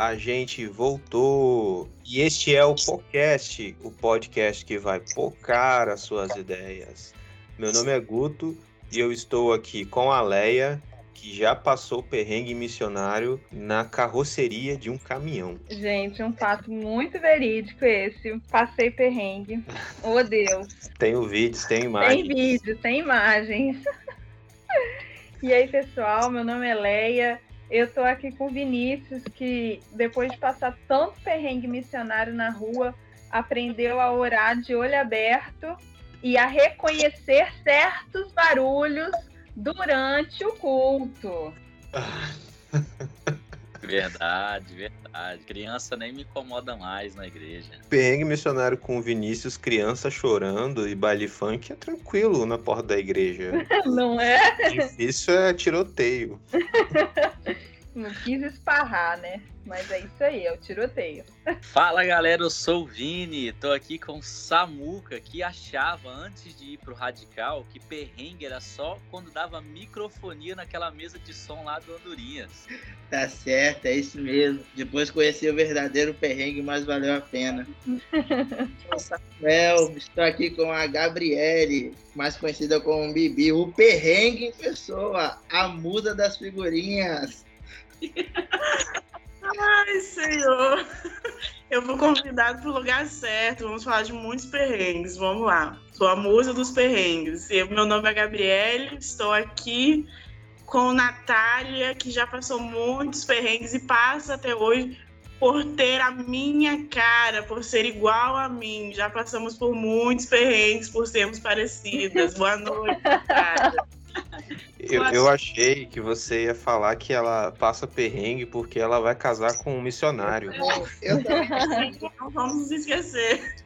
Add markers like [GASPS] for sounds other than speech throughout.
a gente voltou. E este é o podcast, o podcast que vai focar as suas ideias. Meu nome é Guto e eu estou aqui com a Leia, que já passou perrengue missionário na carroceria de um caminhão. Gente, um fato muito verídico esse. Passei perrengue. Oh, Deus. Tem vídeos, tem imagens. Tem vídeos, tem imagens. [LAUGHS] E aí, pessoal, meu nome é Leia. Eu tô aqui com o Vinícius, que depois de passar tanto perrengue missionário na rua, aprendeu a orar de olho aberto e a reconhecer certos barulhos durante o culto. [LAUGHS] Verdade, verdade. Criança nem me incomoda mais na igreja. Perrengue missionário com Vinícius, criança chorando e baile funk é tranquilo na porta da igreja. [LAUGHS] Não é? Difícil é tiroteio. [LAUGHS] Não quis esparrar, né? Mas é isso aí, é o tiroteio. Fala galera, eu sou o Vini, tô aqui com o Samuca, que achava antes de ir pro Radical que perrengue era só quando dava microfonia naquela mesa de som lá do Andorinhas. Tá certo, é isso mesmo. Depois conheci o verdadeiro perrengue, mas valeu a pena. Samuel, estou aqui com a Gabriele, mais conhecida como Bibi, o perrengue em pessoa, a muda das figurinhas. Ai, Senhor. Eu vou convidado para o lugar certo. Vamos falar de muitos perrengues. Vamos lá. Sou a musa dos perrengues. Eu, meu nome é Gabriele. Estou aqui com Natália, que já passou muitos perrengues e passa até hoje por ter a minha cara, por ser igual a mim. Já passamos por muitos perrengues por sermos parecidas. Boa noite, Natália. Eu, eu achei que você ia falar que ela passa perrengue porque ela vai casar com um missionário. Eu também. Não vamos nos esquecer.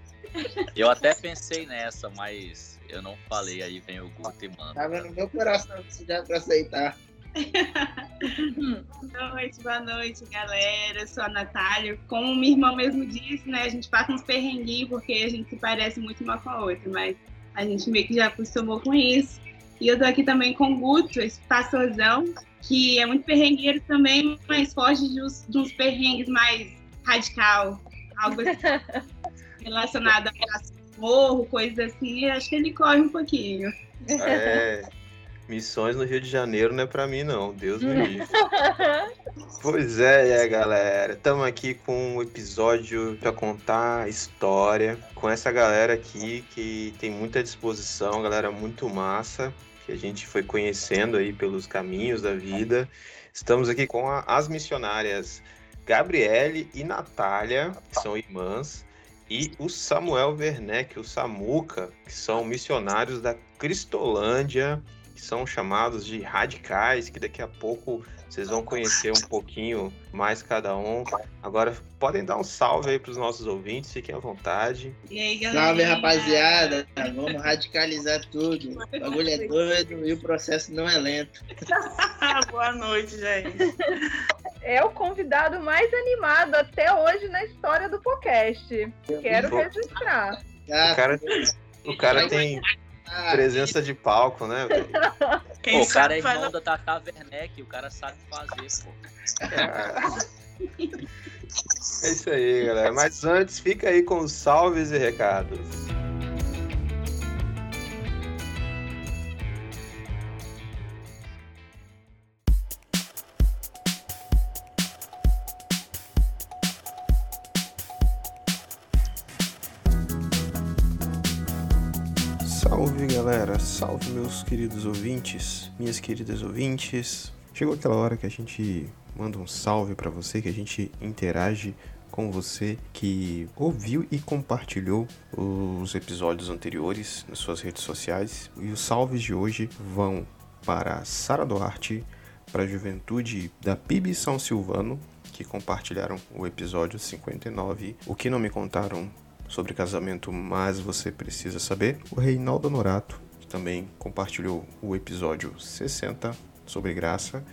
Eu até pensei nessa, mas eu não falei, aí vem o Guto e manda. Tava no meu coração já para aceitar. [LAUGHS] Boa noite, boa noite, galera. Eu sou a Natália. Como minha irmã mesmo disse, né? A gente passa uns perrenguinhos porque a gente se parece muito uma com a outra, mas a gente meio que já acostumou com isso. E eu tô aqui também com o Guto, esse pastorzão, que é muito perrengueiro também, mas foge de uns, de uns perrengues mais radical, algo assim, [LAUGHS] relacionado a morro, coisas assim. Acho que ele corre um pouquinho. É. Missões no Rio de Janeiro não é pra mim, não. Deus me [LAUGHS] livre. Pois é, é, galera. Estamos aqui com um episódio para contar história com essa galera aqui que tem muita disposição, galera muito massa, que a gente foi conhecendo aí pelos caminhos da vida. Estamos aqui com a- as missionárias Gabriele e Natália, que são irmãs, e o Samuel Werneck, o Samuca, que são missionários da Cristolândia, que são chamados de radicais, que daqui a pouco vocês vão conhecer um pouquinho mais cada um. Agora, podem dar um salve aí para os nossos ouvintes, fiquem à vontade. E aí, galera? Salve, rapaziada. Vamos radicalizar tudo. O bagulho é doido e o processo não é lento. [LAUGHS] Boa noite, gente. É o convidado mais animado até hoje na história do podcast. Quero registrar. Ah, O cara, o cara tem ah, presença de palco, né? [LAUGHS] Quem Pô, o cara é irmão a... da Tata Werneck, o cara sabe fazer, pô. É isso aí, galera. Mas antes, fica aí com os salves e recados. Galera, salve meus queridos ouvintes, minhas queridas ouvintes. Chegou aquela hora que a gente manda um salve pra você, que a gente interage com você que ouviu e compartilhou os episódios anteriores nas suas redes sociais. E os salves de hoje vão para Sara Duarte, para a juventude da PIB São Silvano, que compartilharam o episódio 59, O que não me contaram sobre casamento, mas você precisa saber. O Reinaldo Norato, que também compartilhou o episódio 60 sobre graça.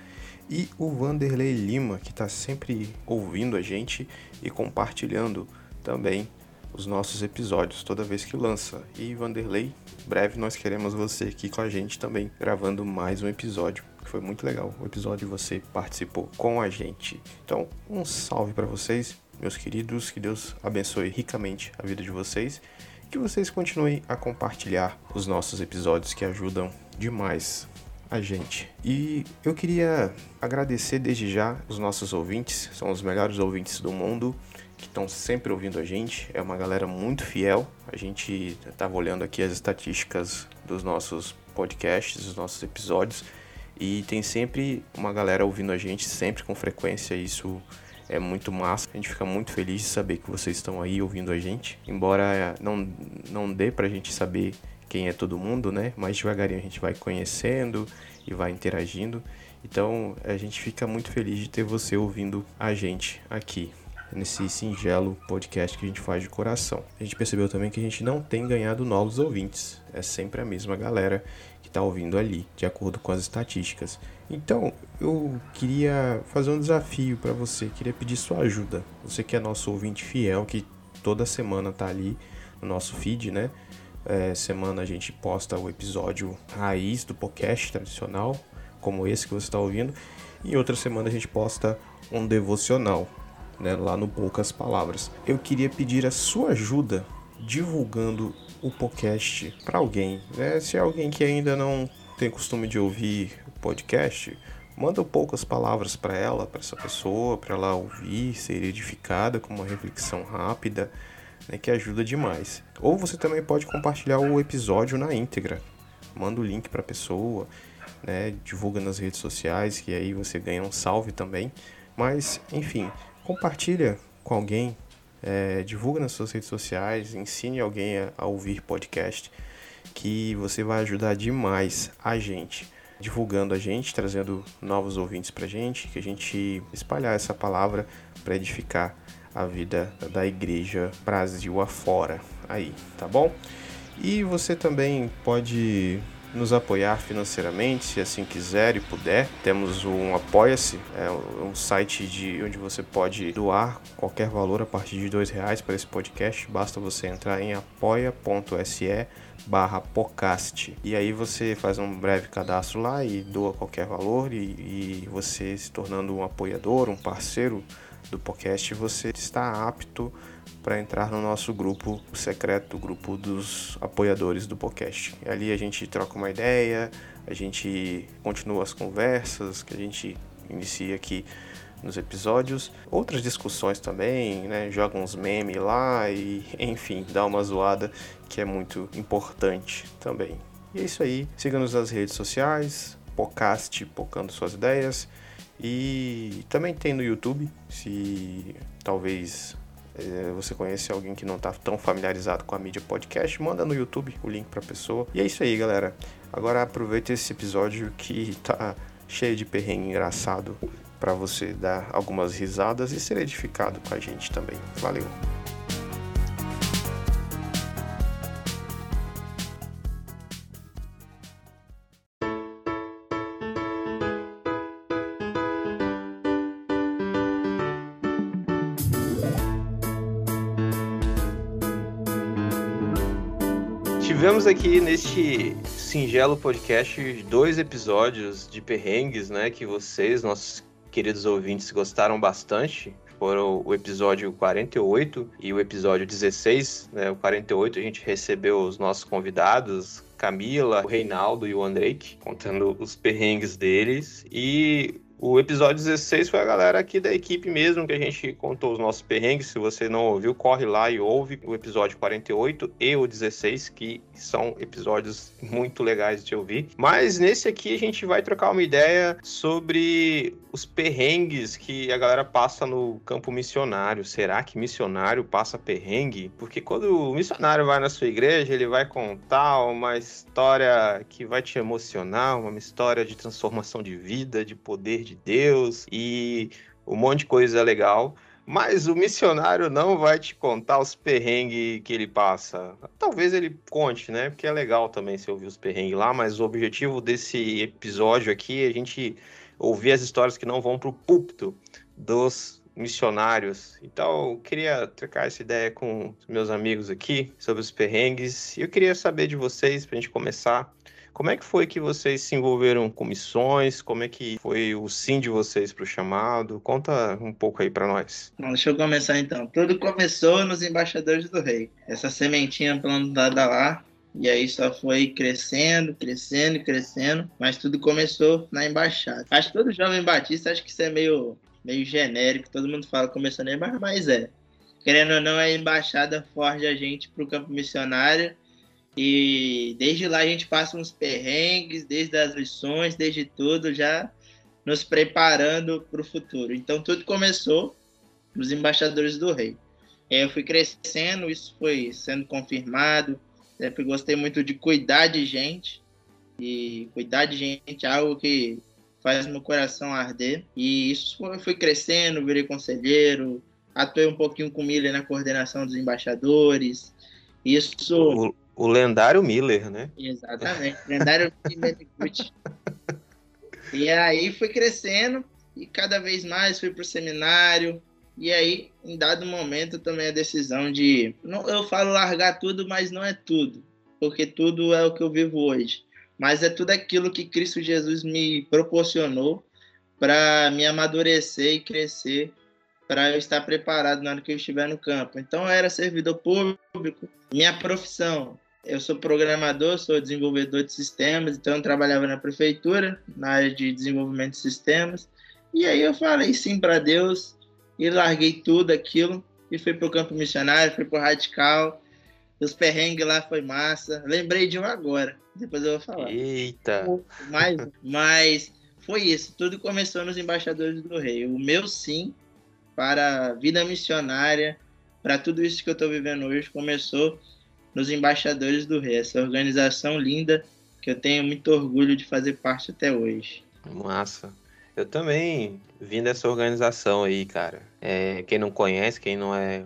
E o Vanderlei Lima, que está sempre ouvindo a gente e compartilhando também os nossos episódios toda vez que lança. E Vanderlei, breve nós queremos você aqui com a gente também, gravando mais um episódio. Que foi muito legal o episódio você participou com a gente. Então, um salve para vocês, meus queridos, que Deus abençoe ricamente a vida de vocês, que vocês continuem a compartilhar os nossos episódios que ajudam demais a gente. E eu queria agradecer desde já os nossos ouvintes, são os melhores ouvintes do mundo que estão sempre ouvindo a gente. É uma galera muito fiel. A gente estava olhando aqui as estatísticas dos nossos podcasts, dos nossos episódios, e tem sempre uma galera ouvindo a gente, sempre com frequência. Isso é muito massa. A gente fica muito feliz de saber que vocês estão aí ouvindo a gente. Embora não, não dê pra gente saber quem é todo mundo, né? Mais devagarinho a gente vai conhecendo e vai interagindo. Então a gente fica muito feliz de ter você ouvindo a gente aqui nesse singelo podcast que a gente faz de coração. A gente percebeu também que a gente não tem ganhado novos ouvintes, é sempre a mesma galera que está ouvindo ali, de acordo com as estatísticas. Então, eu queria fazer um desafio para você, queria pedir sua ajuda. Você que é nosso ouvinte fiel, que toda semana está ali no nosso feed, né? É, semana a gente posta o episódio raiz do podcast tradicional, como esse que você está ouvindo, e outra semana a gente posta um devocional né, lá no Poucas Palavras. Eu queria pedir a sua ajuda divulgando o podcast para alguém. Né? Se é alguém que ainda não tem costume de ouvir podcast, manda poucas palavras para ela, para essa pessoa, para ela ouvir, ser edificada com uma reflexão rápida, né, que ajuda demais. Ou você também pode compartilhar o episódio na íntegra. Manda o link para a pessoa, né, divulga nas redes sociais, que aí você ganha um salve também. Mas, enfim, compartilha com alguém, é, divulga nas suas redes sociais, ensine alguém a, a ouvir podcast, que você vai ajudar demais a gente, divulgando a gente, trazendo novos ouvintes pra gente, que a gente espalhar essa palavra para edificar a vida da igreja Brasil afora aí, tá bom? E você também pode nos apoiar financeiramente, se assim quiser e puder. Temos um Apoia-se, é um site de onde você pode doar qualquer valor a partir de dois reais para esse podcast. Basta você entrar em apoia.se barra podcast e aí você faz um breve cadastro lá e doa qualquer valor e, e você se tornando um apoiador, um parceiro do podcast, você está apto para entrar no nosso grupo secreto, grupo dos apoiadores do podcast. Ali a gente troca uma ideia, a gente continua as conversas que a gente inicia aqui nos episódios, outras discussões também, né? Joga uns memes lá e, [LAUGHS] enfim, dá uma zoada que é muito importante também. E é isso aí. Siga-nos nas redes sociais, podcast, pocando suas ideias. E também tem no YouTube, se talvez é, você conhece alguém que não está tão familiarizado com a mídia podcast, manda no YouTube o link para a pessoa. E é isso aí, galera. Agora aproveita esse episódio que tá cheio de perrengue engraçado para você dar algumas risadas e ser edificado com a gente também. Valeu. Tivemos aqui neste singelo podcast dois episódios de perrengues, né? Que vocês, nossos queridos ouvintes, gostaram bastante. Foram o episódio 48 e o episódio 16. Né? O 48 a gente recebeu os nossos convidados, Camila, o Reinaldo e o Andrei, contando os perrengues deles. E o episódio 16 foi a galera aqui da equipe mesmo, que a gente contou os nossos perrengues. Se você não ouviu, corre lá e ouve o episódio 48 e o 16, que são episódios muito legais de ouvir. Mas nesse aqui a gente vai trocar uma ideia sobre os perrengues que a galera passa no campo missionário. Será que missionário passa perrengue? Porque quando o missionário vai na sua igreja, ele vai contar uma história que vai te emocionar, uma história de transformação de vida, de poder de Deus e um monte de coisa legal. Mas o missionário não vai te contar os perrengues que ele passa. Talvez ele conte, né? Porque é legal também se ouvir os perrengues lá, mas o objetivo desse episódio aqui é a gente ouvir as histórias que não vão pro púlpito dos missionários. Então, eu queria trocar essa ideia com meus amigos aqui sobre os perrengues. E eu queria saber de vocês, pra gente começar, como é que foi que vocês se envolveram com missões? Como é que foi o sim de vocês para o chamado? Conta um pouco aí para nós. Bom, deixa eu começar então. Tudo começou nos embaixadores do rei. Essa sementinha plantada lá e aí só foi crescendo, crescendo, crescendo, mas tudo começou na embaixada. Acho que todo jovem batista, acho que isso é meio, meio genérico, todo mundo fala começou na embaixada, mas é. Querendo ou não, a embaixada forja a gente para o campo missionário e desde lá a gente passa uns perrengues, desde as lições, desde tudo, já nos preparando para o futuro. Então tudo começou nos embaixadores do rei. Eu fui crescendo, isso foi sendo confirmado. Sempre gostei muito de cuidar de gente. E cuidar de gente é algo que faz meu coração arder. E isso foi, fui crescendo, virei conselheiro, atuei um pouquinho com Miller na coordenação dos embaixadores. Isso. O, o lendário Miller, né? Exatamente, lendário [LAUGHS] Miller E aí fui crescendo e cada vez mais fui para o seminário. E aí, em dado momento, tomei a decisão de. Não, eu falo largar tudo, mas não é tudo, porque tudo é o que eu vivo hoje. Mas é tudo aquilo que Cristo Jesus me proporcionou para me amadurecer e crescer, para eu estar preparado na hora que eu estiver no campo. Então, era servidor público, minha profissão eu sou programador, sou desenvolvedor de sistemas, então eu trabalhava na prefeitura, na área de desenvolvimento de sistemas. E aí eu falei sim para Deus e larguei tudo aquilo e fui para o campo missionário, fui para o radical. Os perrengues lá foi massa. Lembrei de um agora, depois eu vou falar. Eita! Mas, mas foi isso, tudo começou nos embaixadores do rei. O meu sim para a vida missionária, para tudo isso que eu estou vivendo hoje, começou nos Embaixadores do Rei, essa organização linda que eu tenho muito orgulho de fazer parte até hoje. Massa. Eu também vim dessa organização aí, cara. É, quem não conhece, quem não é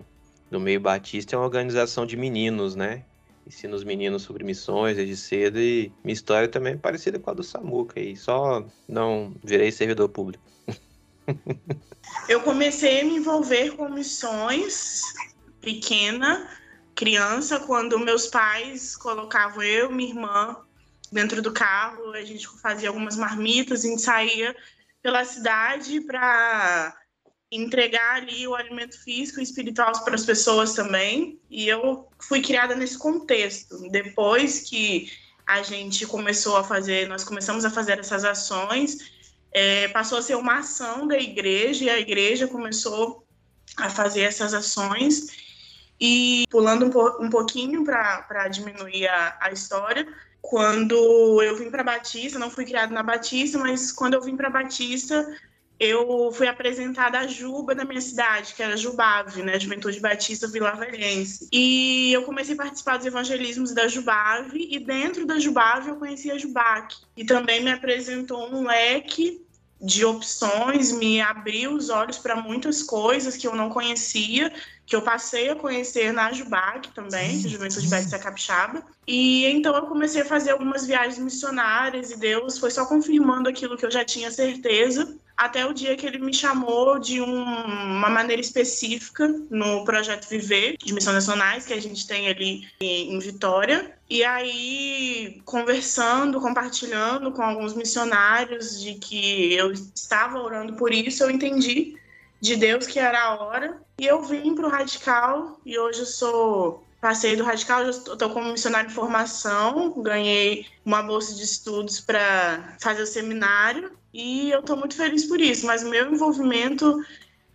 do meio batista, é uma organização de meninos, né? Ensina os meninos sobre missões desde cedo e minha história também é parecida com a do Samuca aí, só não virei servidor público. [LAUGHS] Eu comecei a me envolver com missões pequena, criança, quando meus pais colocavam eu, minha irmã, dentro do carro, a gente fazia algumas marmitas, a gente saía pela cidade para entregar ali o alimento físico e espiritual para as pessoas também. E eu fui criada nesse contexto. Depois que a gente começou a fazer, nós começamos a fazer essas ações, é, passou a ser uma ação da igreja e a igreja começou a fazer essas ações e pulando um, po um pouquinho para diminuir a, a história, quando eu vim para Batista, não fui criada na Batista, mas quando eu vim para Batista, eu fui apresentada a Juba da minha cidade, que era Jubave, né, Juventude Batista Vila Velhense. E eu comecei a participar dos evangelismos da Jubave, e dentro da Jubave eu conheci a Jubac. E também me apresentou um leque de opções, me abriu os olhos para muitas coisas que eu não conhecia, que eu passei a conhecer na Jubac também, que é Juventude Batista Capixaba. E então eu comecei a fazer algumas viagens missionárias e Deus foi só confirmando aquilo que eu já tinha certeza, até o dia que ele me chamou de um, uma maneira específica no projeto Viver, de Missões Nacionais, que a gente tem ali em Vitória. E aí, conversando, compartilhando com alguns missionários de que eu estava orando por isso, eu entendi de Deus que era a hora. E eu vim para o Radical e hoje eu sou. Passei do Radical, estou como missionário em formação, ganhei uma bolsa de estudos para fazer o seminário e eu estou muito feliz por isso. Mas o meu envolvimento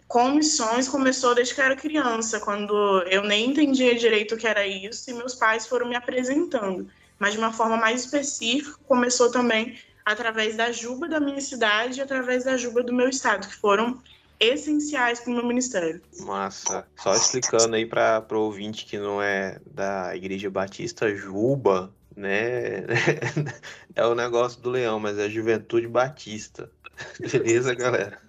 com missões começou desde que eu era criança, quando eu nem entendia direito o que era isso e meus pais foram me apresentando. Mas de uma forma mais específica, começou também através da Juba da minha cidade e através da Juba do meu estado, que foram essenciais para o meu ministério. Massa. Só explicando aí para o ouvinte que não é da Igreja Batista Juba, né? [LAUGHS] é o negócio do leão, mas é a Juventude Batista. [LAUGHS] Beleza, galera?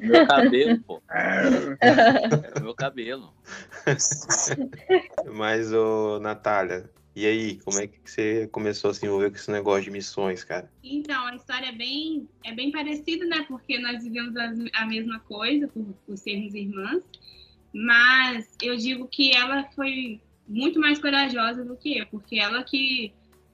Meu cabelo, pô. É meu cabelo. [LAUGHS] Mas, ô, Natália, e aí, como é que você começou a se envolver com esse negócio de missões, cara? Então, a história é bem, é bem parecida, né? Porque nós vivemos as- a mesma coisa, por, por sermos irmãs. Mas eu digo que ela foi muito mais corajosa do que eu, porque ela que,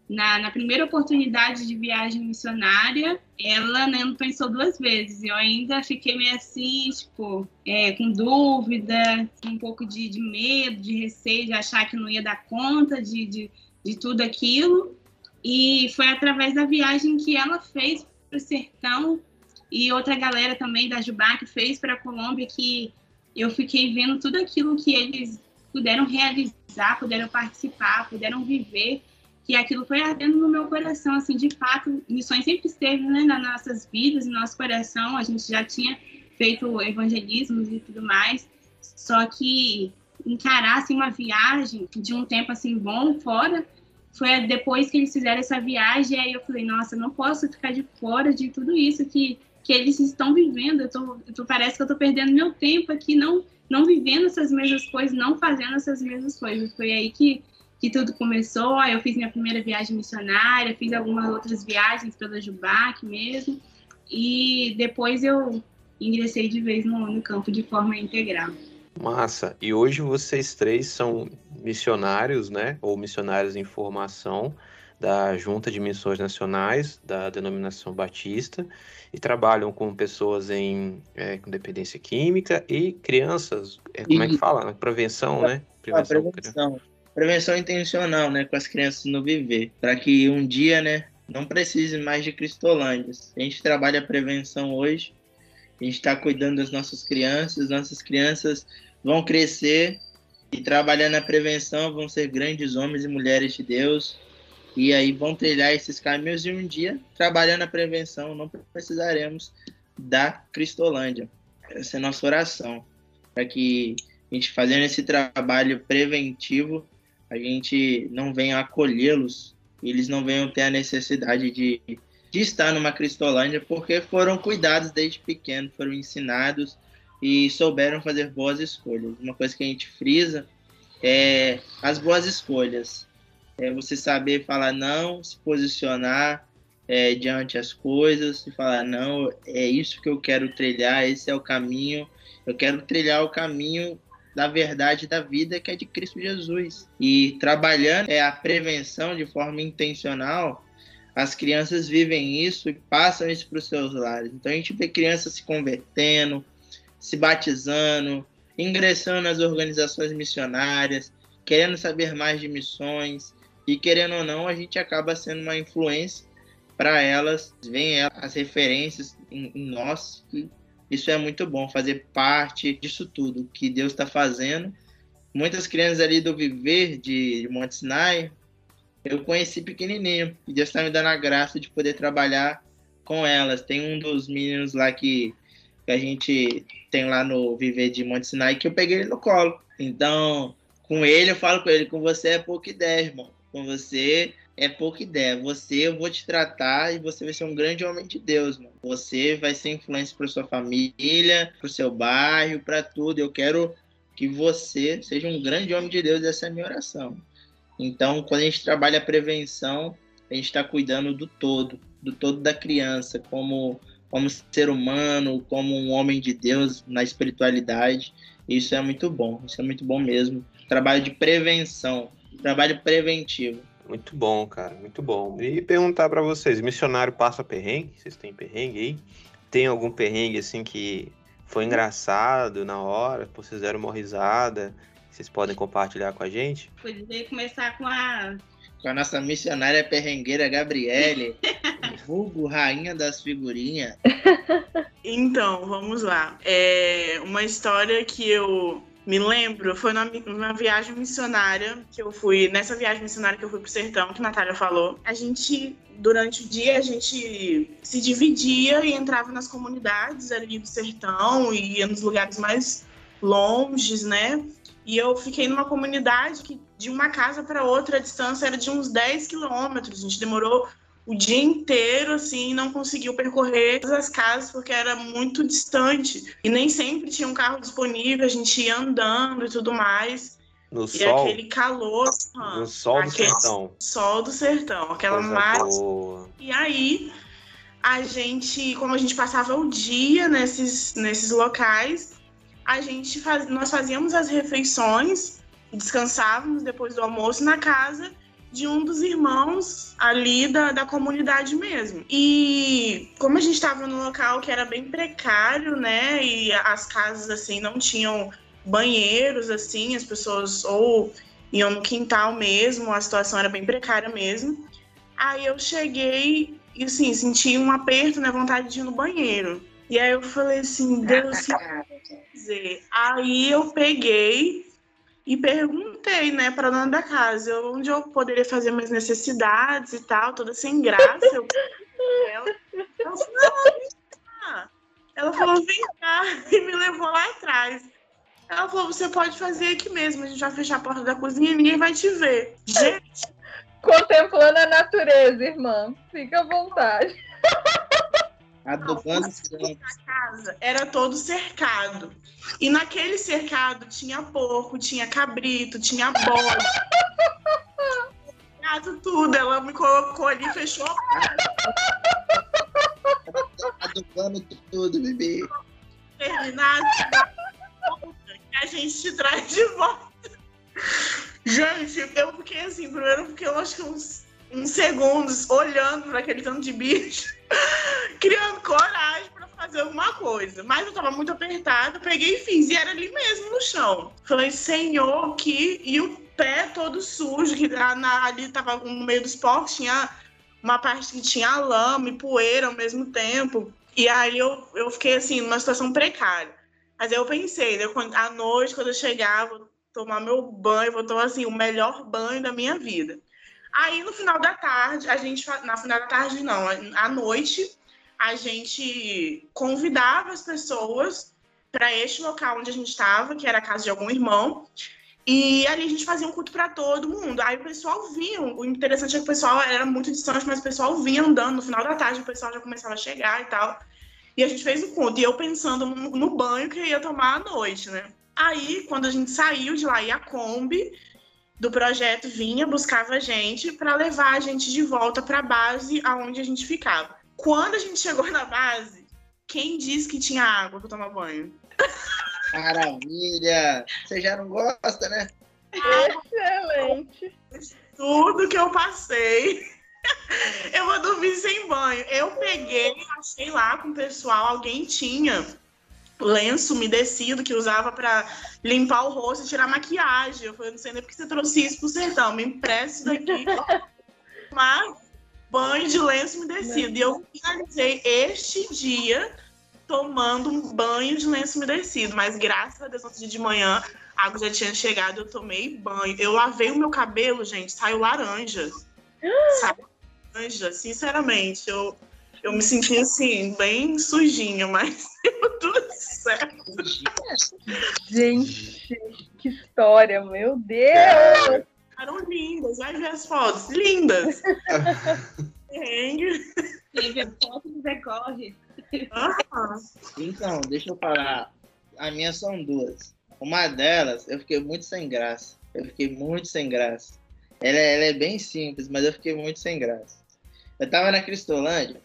na, na primeira oportunidade de viagem missionária, ela né, não pensou duas vezes. Eu ainda fiquei meio assim, tipo, é, com dúvida, um pouco de, de medo, de receio, de achar que não ia dar conta de, de, de tudo aquilo. E foi através da viagem que ela fez para o sertão e outra galera também da Jubá que fez para a Colômbia que eu fiquei vendo tudo aquilo que eles puderam realizar, puderam participar, puderam viver, que aquilo foi ardendo no meu coração, assim, de fato, missões sempre esteve né, nas nossas vidas, no nosso coração, a gente já tinha feito evangelismos e tudo mais, só que encarar assim, uma viagem de um tempo assim bom fora foi depois que eles fizeram essa viagem, aí eu falei, nossa, não posso ficar de fora de tudo isso que, que eles estão vivendo. Eu tô, eu tô, parece que eu tô perdendo meu tempo aqui, não, não vivendo essas mesmas coisas, não fazendo essas mesmas coisas. Foi aí que, que tudo começou. Aí eu fiz minha primeira viagem missionária, fiz algumas outras viagens pela Jubac mesmo. E depois eu ingressei de vez no, no campo de forma integral. Massa. E hoje vocês três são missionários, né? Ou missionários em formação da Junta de Missões Nacionais da denominação Batista e trabalham com pessoas em é, com dependência química e crianças. É, como é que fala? Prevenção, né? A Prevenção. prevenção. Prevenção intencional, né? Com as crianças no viver. Para que um dia, né? Não precise mais de Cristolândias. A gente trabalha a prevenção hoje. A gente está cuidando das nossas crianças. Nossas crianças vão crescer e trabalhando a prevenção vão ser grandes homens e mulheres de Deus. E aí vão trilhar esses caminhos e um dia, trabalhando a prevenção, não precisaremos da Cristolândia. Essa é a nossa oração. Para que a gente fazendo esse trabalho preventivo, a gente não venha acolhê-los, eles não venham ter a necessidade de, de estar numa Cristolândia, porque foram cuidados desde pequeno, foram ensinados e souberam fazer boas escolhas. Uma coisa que a gente frisa é as boas escolhas. É você saber falar não, se posicionar é, diante as coisas, e falar não, é isso que eu quero trilhar, esse é o caminho, eu quero trilhar o caminho da verdade da vida que é de Cristo Jesus. E trabalhando é a prevenção de forma intencional, as crianças vivem isso e passam isso para os seus lares. Então a gente vê crianças se convertendo, se batizando, ingressando nas organizações missionárias, querendo saber mais de missões e querendo ou não a gente acaba sendo uma influência para elas, vem as referências em, em nós e isso é muito bom, fazer parte disso tudo que Deus está fazendo. Muitas crianças ali do Viver de, Monte Sinai, eu conheci pequenininho. E Deus está me dando a graça de poder trabalhar com elas. Tem um dos meninos lá que, que a gente tem lá no Viver de Monte Sinai que eu peguei ele no colo. Então, com ele, eu falo com ele: com você é pouca ideia, irmão. Com você é pouca ideia. Você eu vou te tratar e você vai ser um grande homem de Deus, mano. Você vai ser influência para sua família, para o seu bairro, para tudo. Eu quero que você seja um grande homem de Deus. Essa é a minha oração. Então, quando a gente trabalha a prevenção, a gente está cuidando do todo, do todo da criança, como como ser humano, como um homem de Deus na espiritualidade. Isso é muito bom. Isso é muito bom mesmo. Trabalho de prevenção, trabalho preventivo. Muito bom, cara, muito bom. E perguntar para vocês, missionário passa perrengue? Vocês têm perrengue aí? Tem algum perrengue assim que foi engraçado na hora, vocês deram uma risada, vocês podem compartilhar com a gente? Poderia começar com a Com a nossa missionária perrengueira Gabriele, [LAUGHS] vulgo rainha das figurinhas. [LAUGHS] Então, vamos lá. É uma história que eu me lembro foi numa, numa viagem missionária que eu fui, nessa viagem missionária que eu fui pro sertão, que a Natália falou. A gente, durante o dia, a gente se dividia e entrava nas comunidades ali do sertão e ia nos lugares mais longes, né? E eu fiquei numa comunidade que de uma casa para outra a distância era de uns 10 quilômetros. A gente demorou o dia inteiro, assim, não conseguiu percorrer todas as casas porque era muito distante. E nem sempre tinha um carro disponível, a gente ia andando e tudo mais. No E sol, aquele calor, mano, no sol do sertão. sol do sertão, aquela mar e aí, a gente, como a gente passava o dia nesses, nesses locais, a gente faz, nós fazíamos as refeições descansávamos depois do almoço na casa de um dos irmãos ali da, da comunidade mesmo. E como a gente estava num local que era bem precário, né, e as casas assim não tinham banheiros assim, as pessoas ou iam no quintal mesmo, a situação era bem precária mesmo. Aí eu cheguei e assim, senti um aperto, né, vontade de ir no banheiro. E aí eu falei assim, Deus, o que eu vou fazer? Aí eu peguei e perguntei, né, para dona da casa, onde eu poderia fazer minhas necessidades e tal, toda sem graça. Eu... Ela, ela falou, não, vem cá. Ela falou, vem cá, [LAUGHS] e me levou lá atrás. Ela falou, você pode fazer aqui mesmo, a gente vai fechar a porta da cozinha e ninguém vai te ver. Gente, Contemplando a natureza, irmã. Fica à vontade. [LAUGHS] Adubando casa era todo cercado. E naquele cercado tinha porco, tinha cabrito, tinha bode. Gato, tudo. Ela me colocou ali, fechou a Adubando tudo, bebê. terminada. que a gente te traz de volta. Gente, eu fiquei assim, primeiro porque eu acho que uns, uns segundos olhando para aquele tanto de bicho, [LAUGHS] criando coragem para fazer alguma coisa. Mas eu tava muito apertada, peguei e fiz. E era ali mesmo no chão. Falei, Senhor, que. E o pé todo sujo, que na- ali tava no meio dos porcos, tinha uma parte que tinha lama e poeira ao mesmo tempo. E aí eu, eu fiquei assim, numa situação precária. Mas eu pensei, né, quando- à noite, quando eu chegar, vou tomar meu banho, vou tomar assim, o melhor banho da minha vida. Aí no final da tarde, a gente, na final da tarde não, à noite, a gente convidava as pessoas para este local onde a gente estava, que era a casa de algum irmão, e ali a gente fazia um culto para todo mundo. Aí o pessoal vinha, o interessante é que o pessoal era muito distante, mas o pessoal vinha andando no final da tarde, o pessoal já começava a chegar e tal. E a gente fez o culto. E eu pensando no, no banho que eu ia tomar à noite, né? Aí, quando a gente saiu de lá, e a Kombi do projeto vinha, buscava a gente para levar a gente de volta para a base aonde a gente ficava. Quando a gente chegou na base, quem disse que tinha água para tomar banho? Maravilha! Você já não gosta, né? Excelente. tudo que eu passei. [LAUGHS] Eu vou dormir sem banho. Eu peguei, achei lá com o pessoal, alguém tinha lenço umedecido que usava pra limpar o rosto e tirar maquiagem. Eu falei, não sei nem porque você trouxe isso pro sertão, me empresta isso daqui. [LAUGHS] Mas banho de lenço umedecido. E eu finalizei este dia tomando um banho de lenço umedecido. Mas graças a Deus, antes de de manhã, a água já tinha chegado, eu tomei banho. Eu lavei o meu cabelo, gente, saiu laranja. [GASPS] Saiu laranja, sinceramente. Eu, eu me senti assim, bem sujinha, mas [LAUGHS] tudo certo. Gente, que história, meu Deus! Ficaram lindas, vai ver as fotos, lindas. Teve foto do decorre. Aham. Então, deixa eu falar. As minhas são duas. Uma delas, eu fiquei muito sem graça. Eu fiquei muito sem graça. Ela, é- ela é bem simples, mas eu fiquei muito sem graça. Eu tava na Cristolândia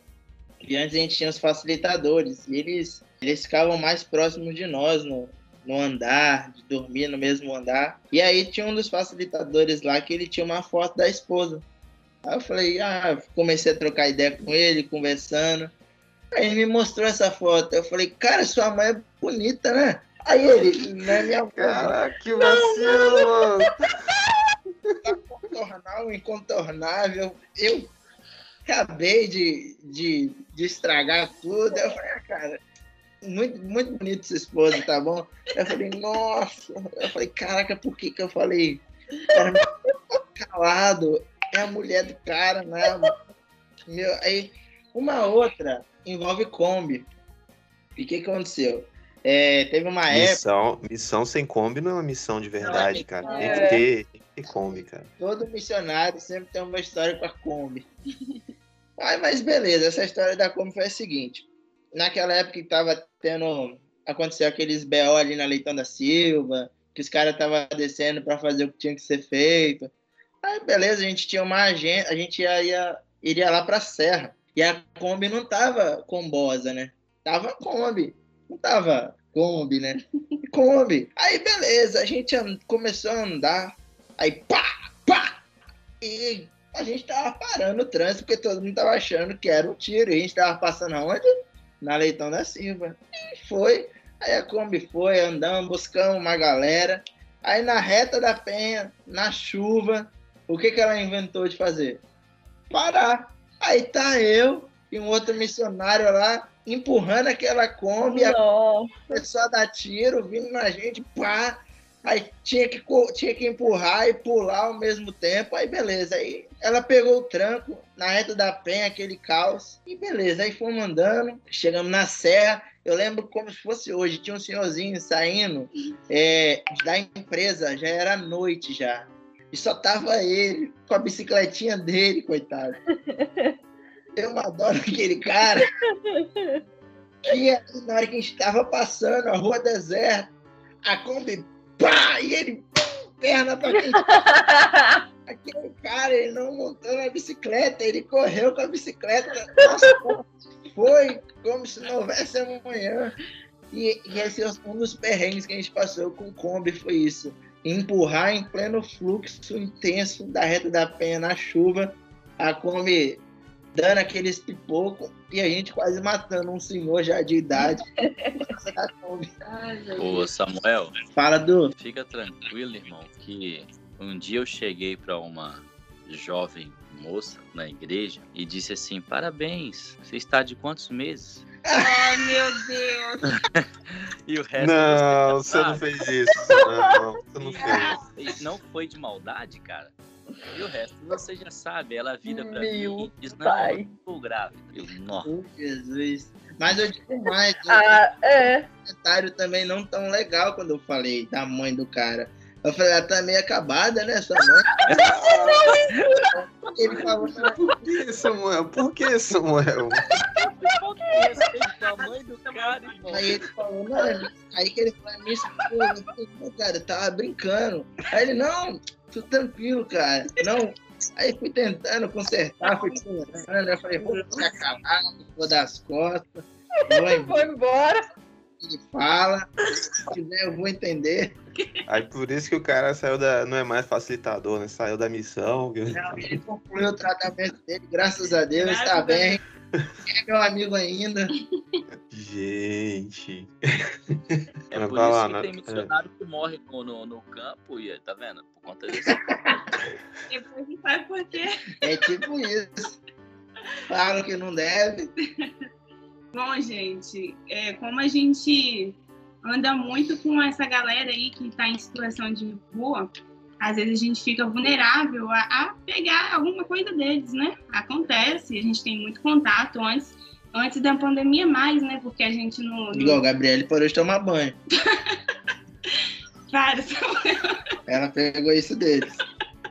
e antes a gente tinha os facilitadores e eles, eles ficavam mais próximos de nós no, no andar, de dormir no mesmo andar. E aí tinha um dos facilitadores lá que ele tinha uma foto da esposa. Aí eu falei, ah, comecei a trocar ideia com ele, conversando. Aí ele me mostrou essa foto. Eu falei, cara, sua mãe é bonita, né? Aí ele, não é minha. Caraca, que vacilo, o [LAUGHS] incontornável. Eu acabei de, de, de estragar tudo. Eu falei, ah, cara, muito, muito bonito sua esposa, tá bom? Eu falei, nossa. Eu falei, caraca, por que que eu falei? Cara, calado. É a mulher do cara, né? Meu, aí, uma outra envolve Kombi. E o que, que aconteceu? É, teve uma época. Missão, missão sem Kombi não é uma missão de verdade, cara. Tem É. que ter, tem que ter Kombi, cara. Todo missionário sempre tem uma história com a Kombi. [LAUGHS] Ai, mas beleza, essa história da Kombi foi a seguinte. Naquela época que tava tendo. Aconteceu aqueles BO ali na Leitão da Silva, que os caras estavam descendo para fazer o que tinha que ser feito. Aí, beleza, a gente tinha uma agenda, a gente ia, ia, iria lá pra Serra. E a Kombi não tava combosa, né? Tava Kombi. Não tava Kombi, né? Kombi. Aí, beleza, a gente começou a andar. Aí, pá, pá! E a gente tava parando o trânsito, porque todo mundo tava achando que era um tiro. E a gente tava passando aonde? Na Leitão da Silva. E foi. Aí a Kombi foi, andamos, buscamos uma galera. Aí na reta da penha, na chuva, o que, que ela inventou de fazer? Parar. Aí tá eu e um outro missionário lá empurrando aquela Kombi, começou a dar tiro, vindo na gente, pá. Aí tinha que, tinha que empurrar e pular ao mesmo tempo. Aí beleza. Aí ela pegou o tranco na reta da penha, aquele caos. E beleza. Aí fomos andando, chegamos na serra. Eu lembro como se fosse hoje. Tinha um senhorzinho saindo é, da empresa, já era noite já. E só tava ele com a bicicletinha dele, coitado. [LAUGHS] Eu adoro aquele cara. [LAUGHS] Que aí, na hora que a gente tava passando a rua deserta, a Kombi, pá, e ele, pum, perna pra quem [LAUGHS] Aquele cara, ele não montou na bicicleta, ele correu com a bicicleta. Nossa, foi como se não houvesse amanhã. E, e esse é um dos perrengues que a gente passou com o Kombi, foi isso. Empurrar em pleno fluxo intenso da reta da penha na chuva, a Kombi dando aqueles pipocos e a gente quase matando um senhor já de idade. Ô, Samuel, Fala do. fica tranquilo, irmão, que um dia eu cheguei para uma jovem moça na igreja e disse assim: Parabéns, você está de quantos meses? Ai, meu Deus. [LAUGHS] E o resto Não, você não fez isso. Não, você não fez. Não foi de maldade, cara. E o resto você já sabe. Ela vira pra Meu mim e diz: Não, pai. eu estou grávida. Eu. Oh, Jesus. Mas eu digo mais, o [LAUGHS] Ah, é. comentário também não tão legal quando eu falei da mãe do cara. Eu falei, ela tá meio acabada, né, sua mãe? [LAUGHS] Ele falou, Por que, Samuel? Por que, Samuel? É? Aí ele falou, não, é aí que ele falou, é minha esposa. Eu falei, "Pô, cara, eu tava brincando. Aí ele, não, tô tranquilo, cara. Não. Aí fui tentando consertar, fui consertando. Eu falei, vou ficar calado, vou dar as costas. Vou [LAUGHS] embora, Foi embora. ele fala. Se quiser, eu vou entender. Aí por isso que o cara saiu da. Não é mais facilitador, né? Saiu da missão. Não, ele concluiu o tratamento dele, graças a Deus, Graças está a bem. É meu amigo ainda. Gente. É Mas por isso lá, que né? tem missionário que morre no, no, no campo e tá vendo? Por conta disso. [LAUGHS] Depois não sabe por quê. É tipo isso. Falam que não deve. Bom, gente, é, como a gente anda muito com essa galera aí que está em situação de rua, às vezes a gente fica vulnerável a, a pegar alguma coisa deles, né? Acontece, a gente tem muito contato antes, antes da pandemia mais, né? Porque a gente não. Igual a Gabriele parou de tomar banho. [LAUGHS] Cara, Ela pegou isso deles.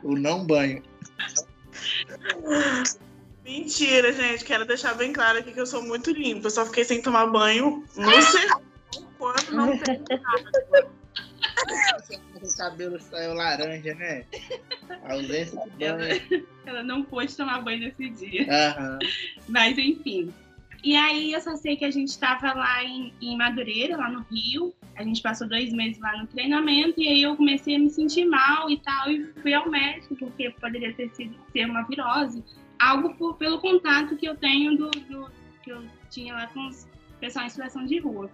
O não banho. Mentira, gente. Quero deixar bem claro aqui que eu sou muito limpa. Eu só fiquei sem tomar banho. Não sei quando não tem. O cabelo saiu laranja, né? A ausência de banho. ela não pôde tomar banho nesse dia. Aham. Mas enfim. E aí eu só sei que a gente estava lá em, em Madureira, lá no Rio. A gente passou dois meses lá no treinamento e aí eu comecei a me sentir mal e tal. E fui ao médico, porque poderia ter sido ser uma virose. Algo por- pelo contato que eu tenho do, do- que eu tinha lá com os pessoal em situação de rua.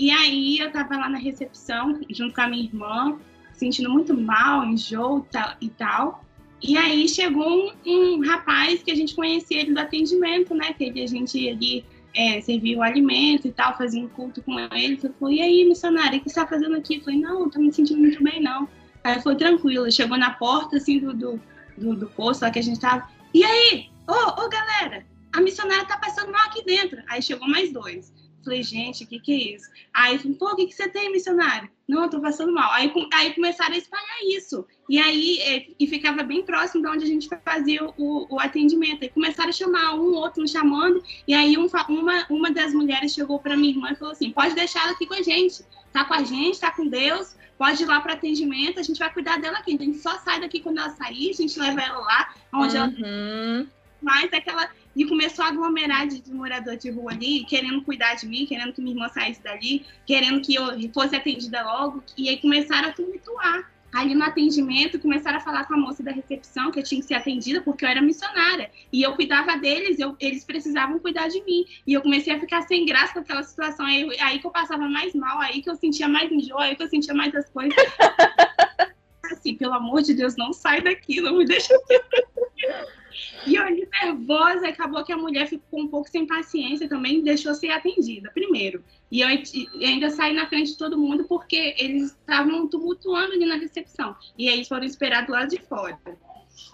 E aí eu tava lá na recepção, junto com a minha irmã, sentindo muito mal, enjoo e tal- e aí chegou um, um rapaz que a gente conhecia ele do atendimento, né? Que a gente ali é, servia o alimento e tal, fazia um culto com ele. Eu falei, e aí, missionária, o que você tá fazendo aqui? Eu falei, não, não tô me sentindo muito bem, não. Aí ele foi tranquilo, chegou na porta, assim, do, do, do, do posto lá que a gente tava. E aí, ô, ô, galera, a missionária tá passando mal aqui dentro. Aí chegou mais dois. Falei, gente, o que, que é isso? Aí, falei, pô, o que, que você tem, missionário? Não, eu tô passando mal. Aí, aí começaram a espalhar isso. E aí, é, e ficava bem próximo de onde a gente fazia o, o atendimento. E começaram a chamar um, outro, um chamando. E aí, um, uma, uma das mulheres chegou para minha irmã e falou assim: pode deixar ela aqui com a gente. Tá com a gente, tá com Deus. Pode ir lá para atendimento, a gente vai cuidar dela aqui. A gente só sai daqui quando ela sair, a gente leva ela lá, onde uhum. ela. Mas aquela e começou a aglomerar de, de morador de rua ali, querendo cuidar de mim, querendo que minha irmã saísse dali, querendo que eu fosse atendida logo, e aí começaram a tumultuar. Ali no atendimento, começaram a falar com a moça da recepção que eu tinha que ser atendida porque eu era missionária. E eu cuidava deles, eu, eles precisavam cuidar de mim. E eu comecei a ficar sem graça com aquela situação. Aí, aí que eu passava mais mal, aí que eu sentia mais enjoo, aí que eu sentia mais as coisas. [LAUGHS] assim, pelo amor de Deus, não sai daqui, não me deixa aqui. E eu ali nervosa, acabou que a mulher ficou um pouco sem paciência também, deixou ser atendida primeiro. E eu ainda saí na frente de todo mundo porque eles estavam tumultuando ali na recepção. E aí foram esperados lá de fora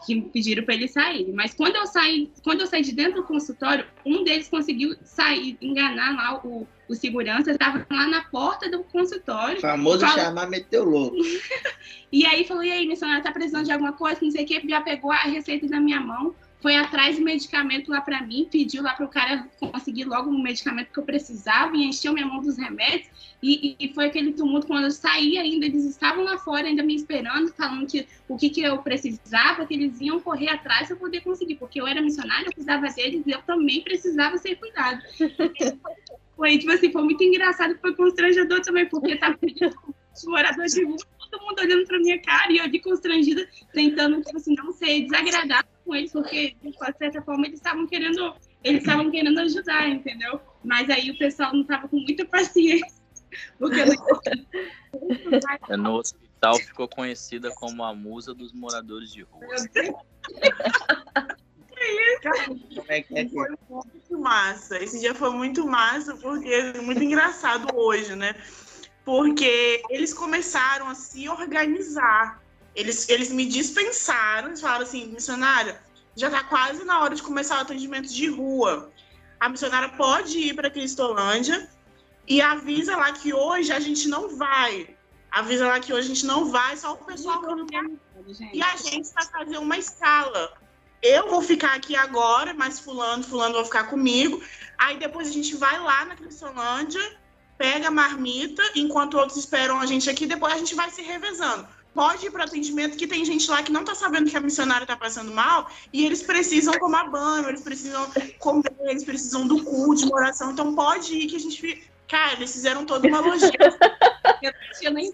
que pediram para ele sair. Mas quando eu saí, quando eu saí de dentro do consultório, um deles conseguiu sair, enganar lá o, o segurança, estava lá na porta do consultório. Famoso falou... chamar meteu louco. [LAUGHS] e aí falou: "E aí, missionária, tá precisando de alguma coisa? Não sei o que, já pegou a receita da minha mão foi atrás do medicamento lá para mim, pediu lá para o cara conseguir logo o medicamento que eu precisava e encheu minha mão dos remédios. E, e, foi aquele tumulto quando eu saí ainda, eles estavam lá fora ainda me esperando, falando que o que, que eu precisava, que eles iam correr atrás para poder conseguir, porque eu era missionária, eu cuidava deles e eu também precisava ser cuidado. [LAUGHS] foi, tipo assim, foi muito engraçado, foi constrangedor também, porque tava os moradores de rua, todo mundo olhando para minha cara e eu de constrangida, tentando, tipo assim, não ser desagradável com eles, porque, de certa forma, eles estavam querendo, eles estavam querendo ajudar, entendeu? Mas aí o pessoal não estava com muita paciência. Porque é, no hospital ficou conhecida como a musa dos moradores de rua. É que foi muito massa. Esse dia foi muito massa, porque é muito engraçado hoje, né? Porque eles começaram a se organizar. Eles, eles me dispensaram, eles falaram assim, missionária, já está quase na hora de começar o atendimento de rua. A missionária pode ir para Cristolândia e avisa lá que hoje a gente não vai. Avisa lá que hoje a gente não vai, só o pessoal que. E a gente vai fazer uma escala. Eu vou ficar aqui agora, mas fulano, fulano vai ficar comigo. Aí depois a gente vai lá na Cristolândia, pega a marmita, enquanto outros esperam a gente aqui, depois a gente vai se revezando pode ir para atendimento que tem gente lá que não está sabendo que a missionária está passando mal e eles precisam tomar banho, eles precisam comer, eles precisam do culto, de oração. Então pode ir que a gente Cara, eles fizeram toda uma logística. [LAUGHS] eu tinha nem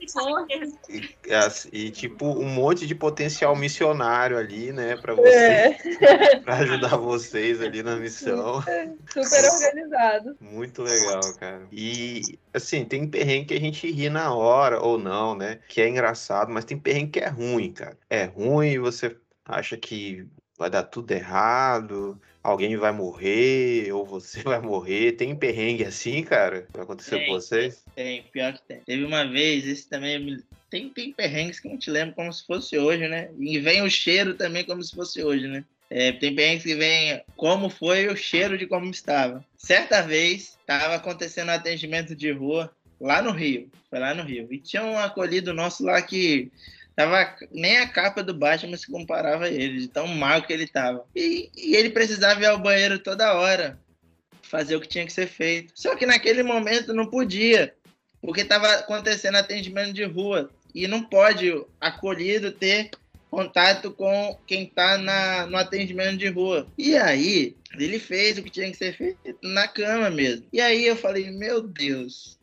e, e, tipo, um monte de potencial missionário ali, né, para você, [LAUGHS] é. para ajudar vocês ali na missão. [LAUGHS] Super organizado. Muito legal, cara. E, assim, tem perrengue que a gente ri na hora, ou não, né, que é engraçado, mas tem perrengue que é ruim, cara. É ruim, você acha que vai dar tudo errado, alguém vai morrer, ou você [LAUGHS] vai morrer. Tem perrengue assim, cara? Vai acontecer tem, com vocês? Tem, pior que tem. Teve uma vez, esse também tem, tem perrengues que a gente lembra como se fosse hoje, né? E vem o cheiro também como se fosse hoje, né? É, tem perrengues que vem como foi o cheiro de como estava. Certa vez, estava acontecendo um atendimento de rua lá no Rio. Foi lá no Rio. E tinha um acolhido nosso lá que Tava, nem a capa do Batman se comparava a ele, de tão mal que ele tava. E, e ele precisava ir ao banheiro toda hora, fazer o que tinha que ser feito. Só que naquele momento não podia, porque estava acontecendo atendimento de rua. E não pode acolhido ter contato com quem está no atendimento de rua. E aí, ele fez o que tinha que ser feito na cama mesmo. E aí eu falei, meu Deus,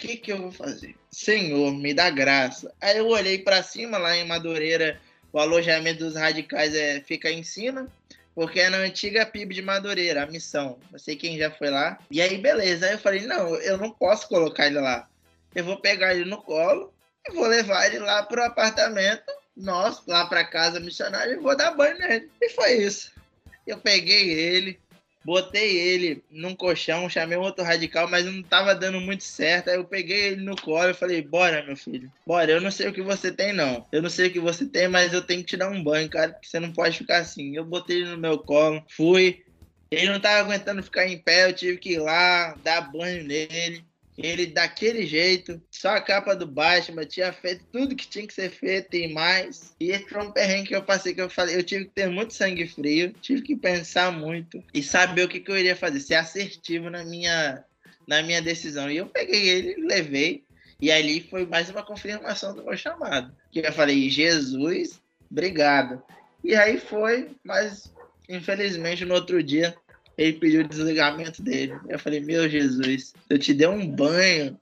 que, que eu vou fazer? Senhor, me dá graça. Aí eu olhei para cima, lá em Madureira, o alojamento dos radicais é, fica em cima, porque é na antiga PIB de Madureira, a missão. Não sei quem já foi lá. E aí, beleza. Aí eu falei, não, eu não posso colocar ele lá. Eu vou pegar ele no colo e vou levar ele lá pro apartamento nosso, lá para casa missionária, e vou dar banho nele. E foi isso. Eu peguei ele, Botei ele num colchão, chamei um outro radical, mas não tava dando muito certo. Aí eu peguei ele no colo e falei: Bora, meu filho, bora. Eu não sei o que você tem, não. Eu não sei o que você tem, mas eu tenho que te dar um banho, cara, porque você não pode ficar assim. Eu botei ele no meu colo, fui, Ele não tava aguentando ficar em pé, eu tive que ir lá, dar banho nele. Ele daquele jeito, só a capa do Batman, tinha feito tudo que tinha que ser feito e mais. E esse foi um perrengue que eu passei, que eu falei, eu tive que ter muito sangue frio, tive que pensar muito e saber o que, que eu iria fazer, ser assertivo na minha, na minha decisão. E eu peguei ele, levei, e ali foi mais uma confirmação do meu chamado. Que eu falei, Jesus, obrigado. E aí foi, mas infelizmente no outro dia ele pediu o desligamento dele. Eu falei, meu Jesus, eu te dei um banho.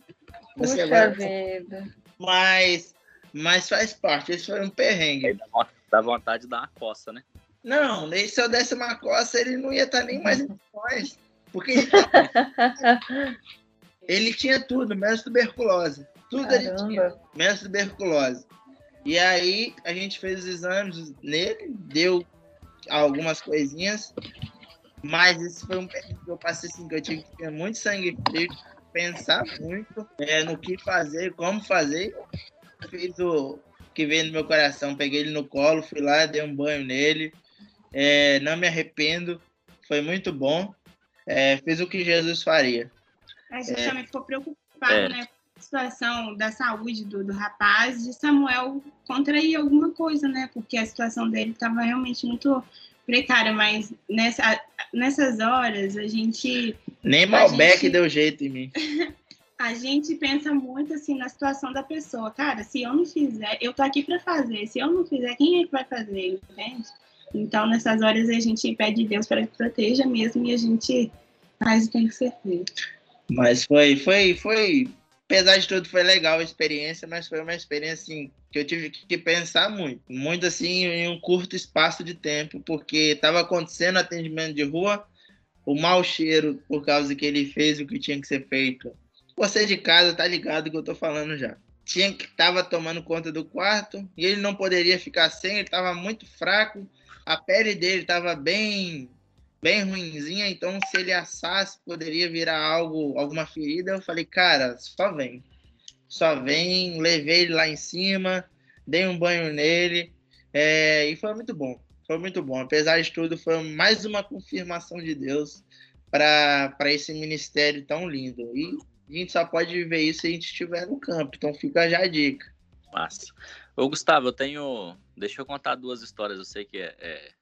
Você Puxa vai... vida. Mas, mas faz parte, esse foi um perrengue. Dá von- Dá vontade de dar uma coça, né? Não, nem se eu desse uma coça, ele não ia estar nem mais em nós. Porque ele, [LAUGHS] ele tinha tudo, menos tuberculose. Tudo ele tinha. Caramba. menos tuberculose. E aí a gente fez os exames nele, deu algumas coisinhas, mas esse foi um período que eu passei assim, que eu tive que ter muito sangue frio, pensar muito é, no que fazer, como fazer. Fiz o que veio no meu coração, peguei ele no colo, fui lá, dei um banho nele, é, não me arrependo, foi muito bom. É, fiz o que Jesus faria. A gente também ficou preocupado, É. né? Com a situação da saúde do, do rapaz, de Samuel contrair alguma coisa, né? Porque a situação dele estava realmente muito precária, mas nessa, nessas horas a gente Nem Malbec gente- deu jeito em mim. [LAUGHS] a gente pensa muito assim na situação da pessoa. Cara, se eu não fizer, eu tô aqui para fazer. Se eu não fizer, quem é que vai fazer, entende? Então, nessas horas a gente pede Deus para que proteja mesmo e a gente faz o que tem que ser feito. Mas foi, foi, foi. Apesar de tudo, foi legal a experiência, mas foi uma experiência assim, que eu tive que pensar muito. Muito assim, em um curto espaço de tempo, porque estava acontecendo atendimento de rua, o mau cheiro, por causa que ele fez o que tinha que ser feito. Você de casa tá ligado do que eu tô falando já. Tinha que tava tomando conta do quarto e ele não poderia ficar sem, ele estava muito fraco, a pele dele estava bem bem ruinzinha, então se ele assasse poderia virar algo, alguma ferida. Eu falei, cara, só vem. Só vem, levei ele lá em cima, dei um banho nele, é, e foi muito bom. Foi muito bom. Apesar de tudo, foi mais uma confirmação de Deus para esse ministério tão lindo. E a gente só pode viver isso se a gente estiver no campo. Então fica já a dica. Massa. Ô, Gustavo, eu tenho. Deixa eu contar duas histórias. Eu sei que é, é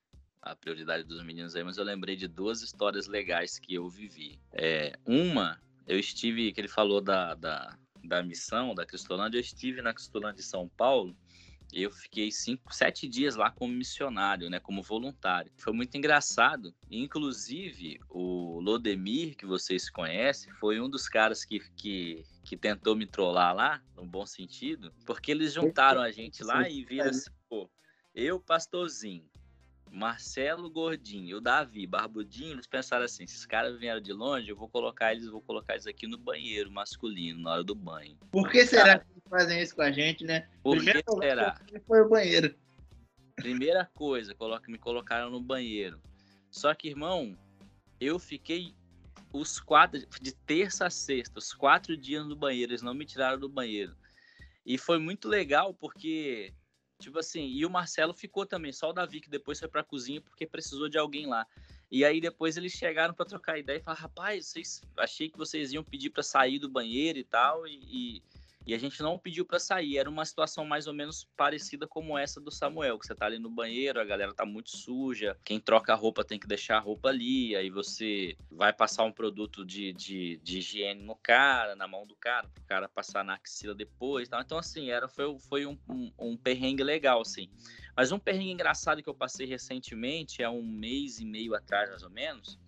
a prioridade dos meninos aí, mas eu lembrei de duas histórias legais que eu vivi. É, uma, eu estive, que ele falou da, da, da missão da Cristolândia, eu estive na Cristolândia de São Paulo. e Eu fiquei cinco, sete dias lá como missionário, né, como voluntário. Foi muito engraçado. Inclusive, o Lodemir, que vocês conhecem, foi um dos caras que, que, que tentou me trollar lá, no bom sentido, porque eles juntaram a gente lá e viram assim, pô, eu, pastorzinho, Marcelo Gordinho e o Davi Barbudinho, eles pensaram assim: esses caras vieram de longe, eu vou colocar eles, vou colocar eles aqui no banheiro masculino, na hora do banho. Por que será que eles fazem isso com a gente, né? Por que será? Foi o banheiro. Primeira coisa, coloca, me colocaram no banheiro. Só que, irmão, eu fiquei os quatro, de terça a sexta, os quatro dias no banheiro, eles não me tiraram do banheiro. E foi muito legal porque, tipo assim, e o Marcelo ficou também, só o Davi que depois foi pra cozinha porque precisou de alguém lá. E aí depois eles chegaram para trocar ideia e falaram, rapaz, vocês, achei que vocês iam pedir para sair do banheiro e tal, e, e, e a gente não pediu para sair. Era uma situação mais ou menos parecida como essa do Samuel, que você tá ali no banheiro, a galera tá muito suja, quem troca a roupa tem que deixar a roupa ali, aí você vai passar um produto de, de, de higiene no cara, na mão do cara, pro cara passar na axila depois. Tal. Então, assim, era, foi, foi um, um, um perrengue legal, assim. Mas um perrengue engraçado que eu passei recentemente, há um mês e meio atrás, mais ou menos,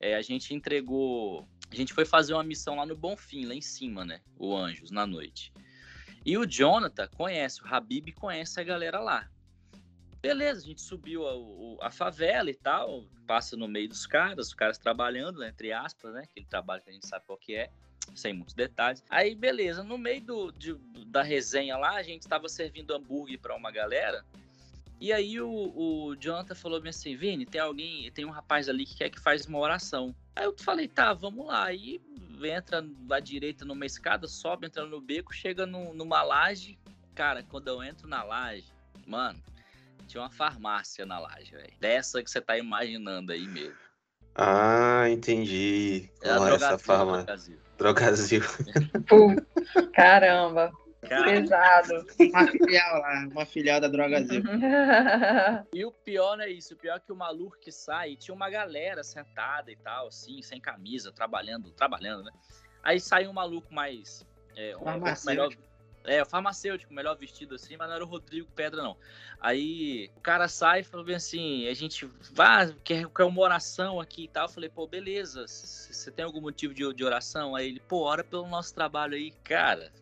é, a gente entregou. A gente foi fazer uma missão lá no Bonfim, lá em cima, né? O Anjos, na noite. E o Jonathan conhece, o Habib conhece a galera lá. Beleza, a gente subiu a, a favela e tal, passa no meio dos caras, os caras trabalhando, né, entre aspas, né? Aquele trabalho que a gente sabe qual que é, sem muitos detalhes. Aí, beleza, no meio do, de- da resenha lá, a gente estava servindo hambúrguer para uma galera. E aí o, o Jonathan falou bem assim, Vini, tem alguém, tem um rapaz ali que quer que faz uma oração. Aí eu falei, tá, vamos lá. Aí entra à direita numa escada, sobe, entra no beco, chega num- numa laje. Cara, quando eu entro na laje, mano, tinha uma farmácia na laje, velho. Dessa que você tá imaginando aí mesmo. Ah, entendi. É a Ó, essa Drogazil, farma. Drogazil. Drogazil. [LAUGHS] Putz, caramba, Cara, pesado. Uma filial lá, uma filial da Drogazil. [LAUGHS] E o pior não é isso, o pior é que o maluco que sai, tinha uma galera sentada e tal, assim, sem camisa, trabalhando, trabalhando, né? Aí sai um maluco mais. É, um melhor. É, o farmacêutico, melhor vestido assim, mas não era o Rodrigo Pedra, não. Aí o cara sai e falou bem assim: a gente vai, quer, quer uma oração aqui e tal. Eu falei, pô, beleza, você tem algum motivo de, de oração? Aí ele, pô, ora pelo nosso trabalho aí, cara.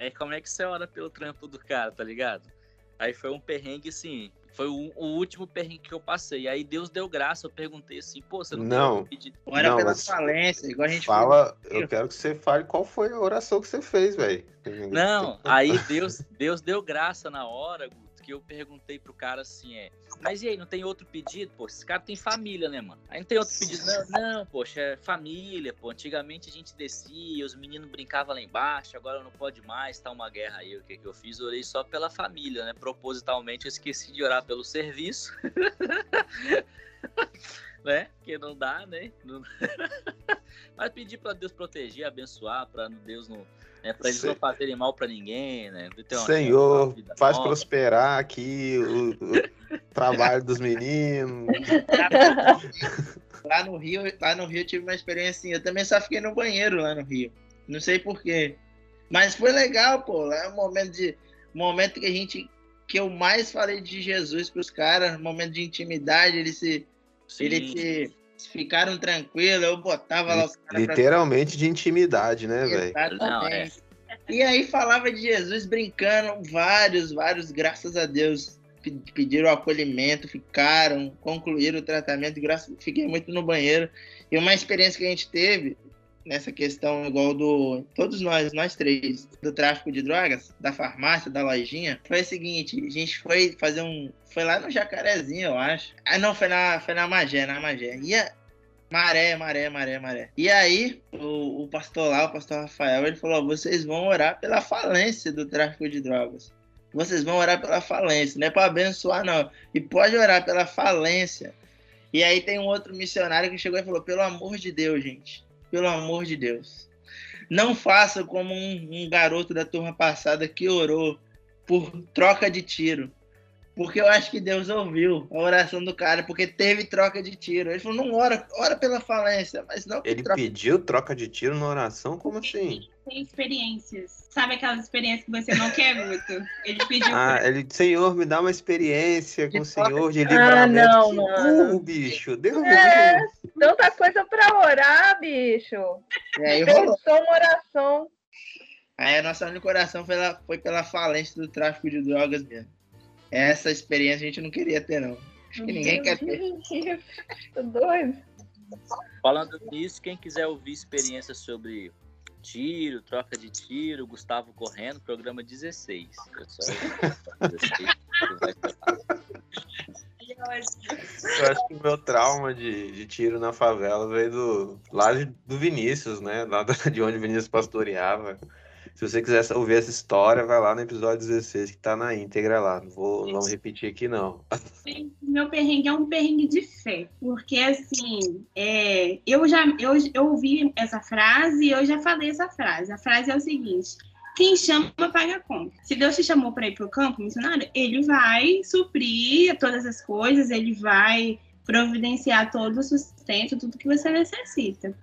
Aí como é que você ora pelo trampo do cara, tá ligado? Aí foi um perrengue assim. Foi o, o último perrengue que eu passei. Aí Deus deu graça. Eu perguntei assim, pô, você não, tem Não. pedido? Ora Não, pela mas falência, igual a gente Fala, eu quero que você fale qual foi a oração que você fez, velho. Não, [LAUGHS] aí Deus, Deus deu graça na hora, Guto, que eu perguntei pro cara assim, é, mas e aí, não tem outro pedido? Pô, esse cara tem família, né, mano? Aí não tem outro pedido? Não, [LAUGHS] não, poxa, é família, pô. Antigamente a gente descia, os meninos brincavam lá embaixo, agora não pode mais, tá uma guerra aí. O que que eu fiz? Orei só pela família, né? Propositalmente eu esqueci de orar pelo serviço. [LAUGHS] né? Porque não dá, né? Não- [LAUGHS] Mas pedir pra Deus proteger, abençoar, pra Deus não. Né, pra eles Se- não fazerem mal pra ninguém, né? Ter uma- Senhor, faz nova. prosperar aqui o, o [LAUGHS] trabalho dos meninos. Lá no Rio, lá no Rio eu tive uma experiência assim. Eu também só fiquei no banheiro lá no Rio. Não sei porquê. Mas foi legal, pô. Lá é um momento de. momento que a gente. Que eu mais falei de Jesus pros caras, um momento de intimidade, eles se. Sim. Eles se ficaram tranquilos, eu botava lá os caras pra Literalmente de intimidade, né, velho? É. E aí falava de Jesus brincando, vários, vários, graças a Deus, pe- pediram acolhimento, ficaram, concluíram o tratamento, graças, fiquei muito no banheiro. E uma experiência que a gente teve nessa questão, igual do. Todos nós, nós três, do tráfico de drogas, da farmácia, da lojinha, foi o seguinte: a gente foi fazer um. Foi lá no Jacarezinho, eu acho. Ah, não, foi na, foi na Magé, na Magé. E a- Maré, maré, maré, maré. E aí, o, o pastor lá, o pastor Rafael, ele falou: vocês vão orar pela falência do tráfico de drogas. Vocês vão orar pela falência, não é para abençoar, não. E pode orar pela falência. E aí tem um outro missionário que chegou e falou: pelo amor de Deus, gente, pelo amor de Deus. Não faça como um, um garoto da turma passada que orou por troca de tiro. Porque eu acho que Deus ouviu a oração do cara, porque teve troca de tiro. Ele falou, não ora, ora pela falência, mas não Ele troca pediu troca de tiro na oração? Como assim? Tem experiências. Sabe aquelas experiências que você não quer muito? Ele pediu Ah, pra ele, Senhor, me dá uma experiência com o De Senhor de Ah, livramento. não, Que mano. burro, bicho. Deus É. Tanta coisa pra orar, bicho. E aí rolou. Pensou uma oração. Aí a nossa única oração foi, lá- foi pela falência do tráfico de drogas mesmo. Essa experiência a gente não queria ter, não. Acho que ninguém quer ter. ter. Tô [LAUGHS] doido. Falando nisso, quem quiser ouvir experiências sobre tiro, troca de tiro, Gustavo correndo, programa 16. Eu só- 16, vai falar. Eu acho que o meu trauma de, de tiro na favela veio do, lá de- do Vinícius, né? Lá de onde o Vinícius pastoreava. Se você quiser ouvir essa história, vai lá no episódio 16, que tá na íntegra lá. Não vou, não repetir aqui, não. Meu perrengue é um perrengue de fé, porque assim, é, eu já eu, eu ouvi essa frase e eu já falei essa frase. A frase é o seguinte: quem chama paga a conta. Se Deus te chamou para ir para o campo missionário, Ele vai suprir todas as coisas, Ele vai providenciar todo o sustento, tudo que você necessita.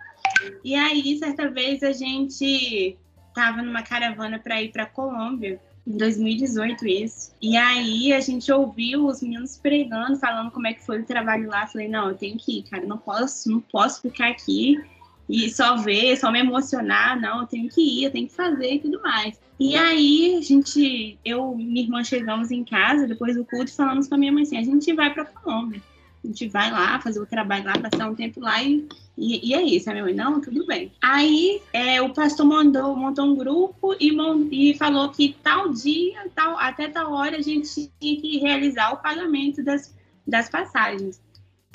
E aí, certa vez a gente estava numa caravana para ir para Colômbia em 2018 isso. E aí a gente ouviu os meninos pregando, falando como é que foi o trabalho lá. Falei, não, eu tenho que ir, cara, não posso, não posso ficar aqui e só ver, só me emocionar, não, eu tenho que ir, eu tenho que fazer e tudo mais. E aí a gente, eu e minha irmã chegamos em casa depois do culto e falamos com a minha mãe assim, a gente vai para Colômbia. A gente vai lá fazer o trabalho lá, passar um tempo lá e, e, e é isso. A minha mãe, não, tudo bem. Aí é, o pastor mandou, montou um grupo e, e falou que tal dia, tal, até tal hora, a gente tinha que realizar o pagamento das, das passagens.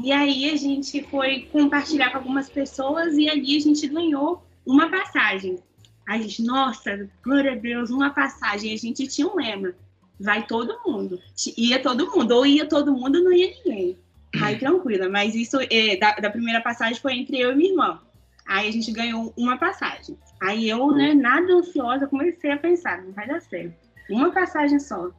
E aí a gente foi compartilhar com algumas pessoas e ali a gente ganhou uma passagem. A gente, nossa, glória a Deus, uma passagem. A gente tinha um lema: vai todo mundo. Ia todo mundo, ou ia todo mundo, não ia ninguém. Aí tranquila, mas isso é, da, da primeira passagem foi entre eu e minha irmã. Aí a gente ganhou uma passagem. Aí eu, né, nada ansiosa, comecei a pensar, não vai dar certo. Uma passagem só.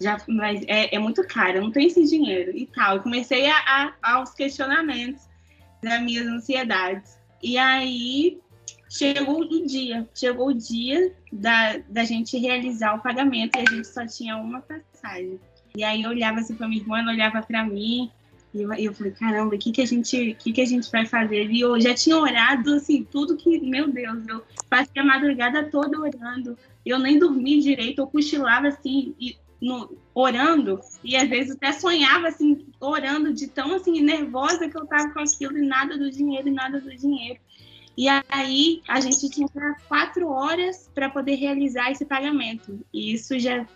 Já, mas é, é muito caro, não tenho esse dinheiro e tal. Eu comecei a, a, aos questionamentos das minhas ansiedades. E aí chegou o dia, chegou o dia da, da gente realizar o pagamento e a gente só tinha uma passagem. E aí eu olhava assim para minha irmã, ela olhava para mim, e eu, eu falei, caramba, o que, que, a gente, que, que a gente vai fazer? E eu já tinha orado, assim, tudo que, meu Deus, eu passei a madrugada toda orando. Eu nem dormi direito, eu cochilava, assim, e, no, orando, e às vezes até sonhava, assim, orando, de tão, assim, nervosa que eu tava com aquilo, e nada do dinheiro, e nada do dinheiro. E aí a gente tinha quatro horas para poder realizar esse pagamento. E isso já,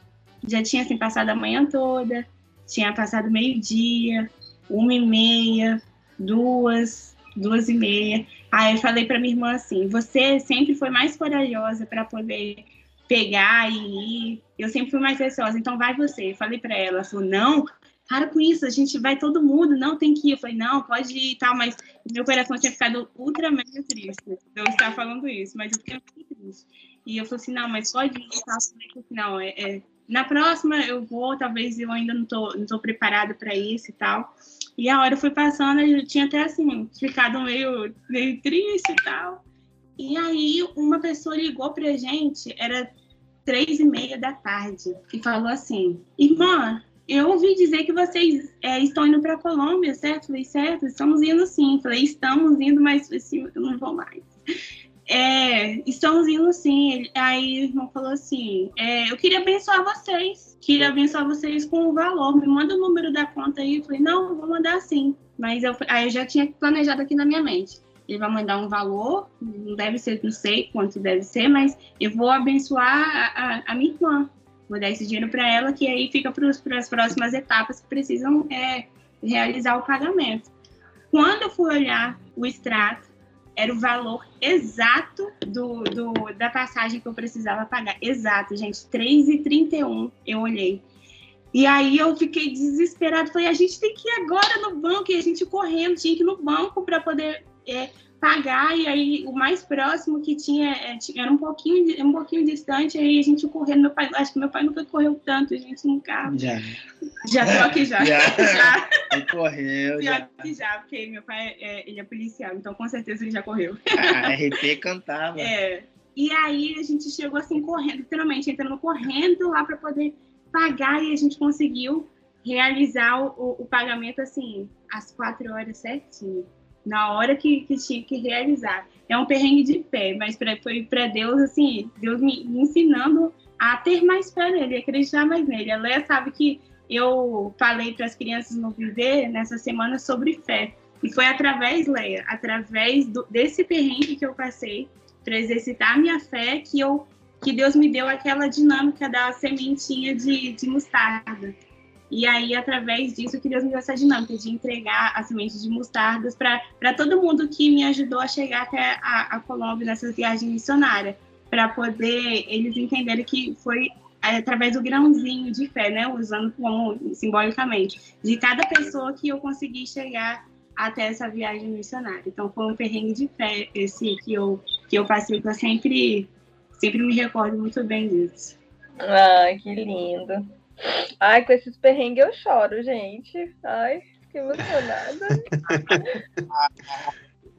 já tinha assim, passado a manhã toda, tinha passado meio-dia, uma e meia, duas, duas e meia. Aí eu falei para minha irmã assim: você sempre foi mais corajosa para poder pegar e ir. Eu sempre fui mais receosa, então vai você. Eu falei para ela, falou: não, para com isso, a gente vai todo mundo, não tem que ir. Eu falei: não, pode ir e tal, mas meu coração tinha ficado ultra mega triste. Eu estava falando isso, mas eu fiquei muito triste. E eu falei assim: não, mas pode ir e tal. Eu falei, não, é, é na próxima eu vou, talvez eu ainda não tô, não tô preparada para isso e tal. E a hora foi passando, eu tinha até assim, ficado meio, meio triste e tal. E aí uma pessoa ligou pra gente, era três e meia da tarde, e falou assim, irmã, eu ouvi dizer que vocês é, estão indo para Colômbia, certo? Falei, certo, estamos indo sim. Falei, estamos indo, mas assim, eu não vou mais. É, estamos indo sim. Aí o irmão falou assim: é, Eu queria abençoar vocês. Queria abençoar vocês com o valor. Me manda o número da conta aí. Eu falei: Não, vou mandar sim. Mas eu, aí eu já tinha planejado aqui na minha mente. Ele vai mandar um valor, não deve ser, não sei quanto deve ser, mas eu vou abençoar a, a, a minha irmã. Vou dar esse dinheiro para ela, que aí fica para as próximas etapas que precisam é, realizar o pagamento. Quando eu fui olhar o extrato, era o valor exato do, do, da passagem que eu precisava pagar. Exato, gente, R$3,31 eu olhei. E aí eu fiquei desesperado, falei, a gente tem que ir agora no banco, e a gente correndo, tinha que ir no banco para poder é, pagar, e aí o mais próximo que tinha é, era um pouquinho, um pouquinho distante, aí a gente correndo, meu pai, acho que meu pai nunca correu tanto, a gente no carro. Já. Já tô aqui já. Já. já. Ele correu, Já, já. que já, porque meu pai é, ele é policial, então com certeza ele já correu. A RP cantava. É. E aí a gente chegou assim correndo, literalmente entrando correndo lá para poder pagar e a gente conseguiu realizar o, o, o pagamento assim às quatro horas certinho na hora que, que tinha que realizar. É um perrengue de pé, mas pra, foi para Deus, assim, Deus me, me, ensinando a ter mais fé nele, acreditar mais nele. A Leia sabe que eu falei para as crianças no Viver nessa semana sobre fé. E foi através, Leia, através do, desse perrengue que eu passei, para exercitar a minha fé, que, eu, que Deus me deu aquela dinâmica da sementinha de, de mostarda. E aí, através disso, que Deus me deu essa dinâmica de entregar a semente de mostardas para todo mundo que me ajudou a chegar até a, a Colômbia nessa viagem missionária, para poder eles entenderem que foi através do grãozinho de fé, né, usando como simbolicamente, de cada pessoa que eu consegui chegar até essa viagem missionária. Então, foi um perrengue de fé esse que eu, que eu passei, que eu sempre, sempre me recordo muito bem disso. Ai, que lindo. Ai, com esses perrengues eu choro, gente. Ai, que emocionada.